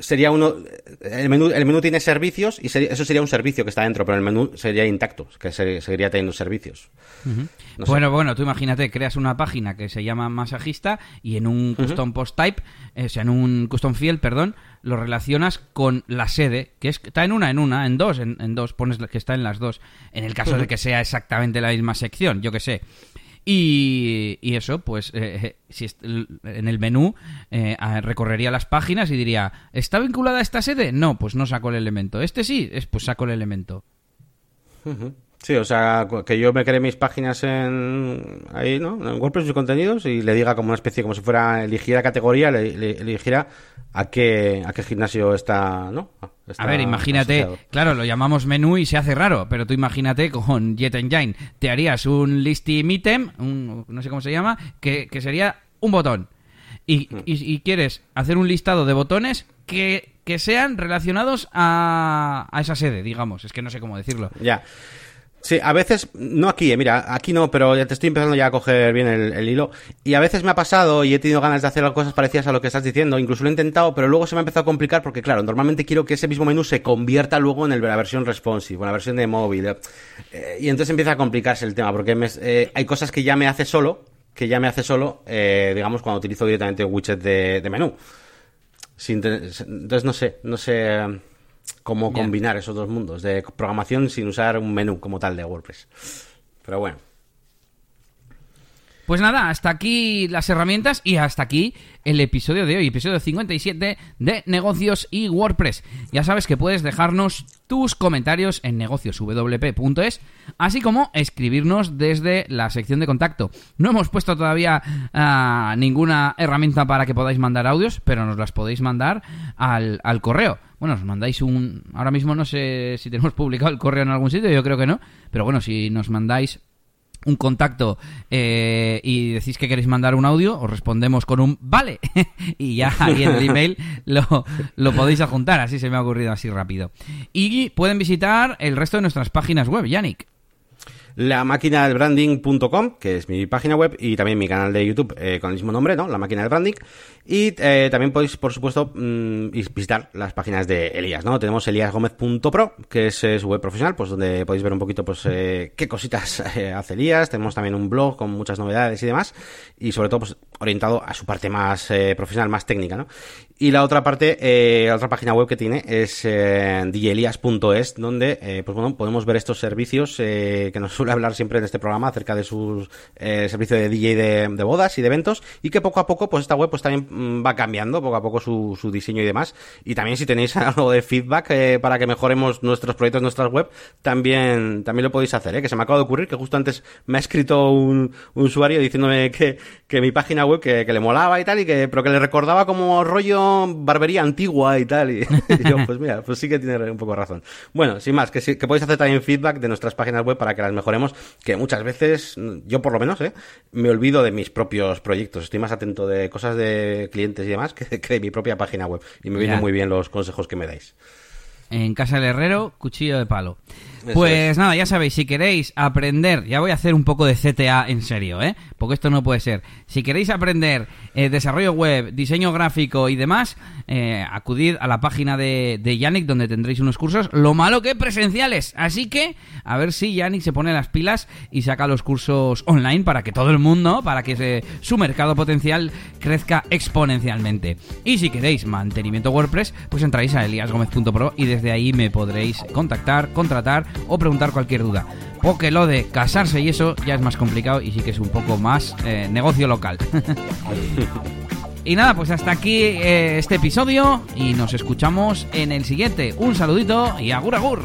sería uno el menú el menú tiene servicios y eso sería un servicio que está dentro pero el menú sería intacto que seguiría teniendo servicios. Bueno bueno tú imagínate creas una página que se llama masajista y en un custom post type eh, o sea en un custom field perdón lo relacionas con la sede que está en una en una en dos en, dos pones que está en las dos en el caso de que sea exactamente la misma sección yo que sé y, eso, pues, eh, eh, si en el menú eh, recorrería las páginas y diría, ¿está vinculada a esta sede? No, pues no saco el elemento. Este sí, es, pues saco el elemento. Sí, o sea, que yo me cree mis páginas en ahí, ¿no? En WordPress sus contenidos y le diga como una especie, como si fuera, eligiera categoría, le, le- eligiera a qué, a qué gimnasio está, ¿no? Está A ver, imagínate, asociado. claro, lo llamamos menú y se hace raro, pero tú imagínate con Jet Engine, te harías un listing item, un, no sé cómo se llama, que, que sería un botón. Y, Hmm. y- y quieres hacer un listado de botones que, que sean relacionados a, a esa sede, digamos. Es que no sé cómo decirlo. Ya. Sí, a veces, no aquí, eh, mira, aquí no, pero ya te estoy empezando ya a coger bien el, el hilo. Y a veces me ha pasado y he tenido ganas de hacer cosas parecidas a lo que estás diciendo, incluso lo he intentado, pero luego se me ha empezado a complicar porque, claro, normalmente quiero que ese mismo menú se convierta luego en el- la versión responsive, en la versión de móvil. eh, y entonces empieza a complicarse el tema, porque me- eh, hay cosas que ya me hace solo, que ya me hace solo, eh, digamos, cuando utilizo directamente un widget de, menú. Entonces no sé, no sé eh, cómo combinar esos dos mundos de programación sin usar un menú como tal de WordPress. Pero bueno. Pues nada, hasta aquí las herramientas y hasta aquí el episodio de hoy, episodio 57 de negocios y WordPress. Ya sabes que puedes dejarnos tus comentarios en negocioswp.es, así como escribirnos desde la sección de contacto. No hemos puesto todavía ah, ninguna herramienta para que podáis mandar audios, pero nos las podéis mandar al, al correo. Bueno, os mandáis un... Ahora mismo no sé si tenemos publicado el correo en algún sitio, yo creo que no, pero bueno, si nos mandáis un contacto eh, y decís que queréis mandar un audio, os respondemos con un vale y ya ahí en el email lo, lo podéis adjuntar, así se me ha ocurrido así rápido. Y pueden visitar el resto de nuestras páginas web, Yannick. La máquina del branding.com, que es mi página web, y también mi canal de YouTube eh, con el mismo nombre, ¿no? La máquina del branding. Y eh, también podéis, por supuesto, mm, vis- visitar las páginas de Elías, ¿no? Tenemos eliasgomez.pro, que es su web profesional, pues donde podéis ver un poquito, pues, eh, qué cositas eh, hace Elías. Tenemos también un blog con muchas novedades y demás. Y sobre todo, pues, orientado a su parte más eh, profesional, más técnica, ¿no? Y la otra parte, eh, la otra página web que tiene es djelias.es, donde pues bueno, podemos ver estos servicios que nos suele hablar siempre en este programa acerca de sus eh, servicio de DJ de, de bodas y de eventos y que poco a poco pues esta web pues también va cambiando poco a poco su, diseño y demás y también si tenéis algo de feedback eh, para que mejoremos nuestros proyectos nuestras web también también lo podéis hacer ¿eh? que se me acaba de ocurrir que justo antes me ha escrito un, usuario diciéndome que, que mi página web que, le molaba y tal y que pero que le recordaba como rollo barbería antigua y tal y, yo pues mira pues sí que tiene un poco razón bueno sin más que que podéis hacer también feedback de nuestras páginas web para que las mejoremos que muchas veces yo por lo menos ¿eh? me olvido de mis propios proyectos estoy más atento de cosas de clientes y demás que, de mi propia página web. Y me vienen muy bien los consejos que me dais. En casa del herrero, cuchillo de palo. Pues es. nada, ya sabéis, si queréis aprender, ya voy a hacer un poco de CTA en serio, ¿eh? Porque esto no puede ser. Si queréis aprender eh, desarrollo web, diseño gráfico y demás, eh, acudid a la página de, de Yannick donde tendréis unos cursos, lo malo que presenciales. Así que, a ver si Yannick se pone las pilas y saca los cursos online para que todo el mundo, para que se- su mercado potencial crezca exponencialmente. Y si queréis mantenimiento WordPress, pues entráis a eliasgomez.pro y desde ahí me podréis contactar, contratar o preguntar cualquier duda. Porque lo de casarse y eso ya es más complicado y sí que es un poco más eh, negocio local. y nada, pues hasta aquí eh, este episodio y nos escuchamos en el siguiente. Un saludito y agur. Agur.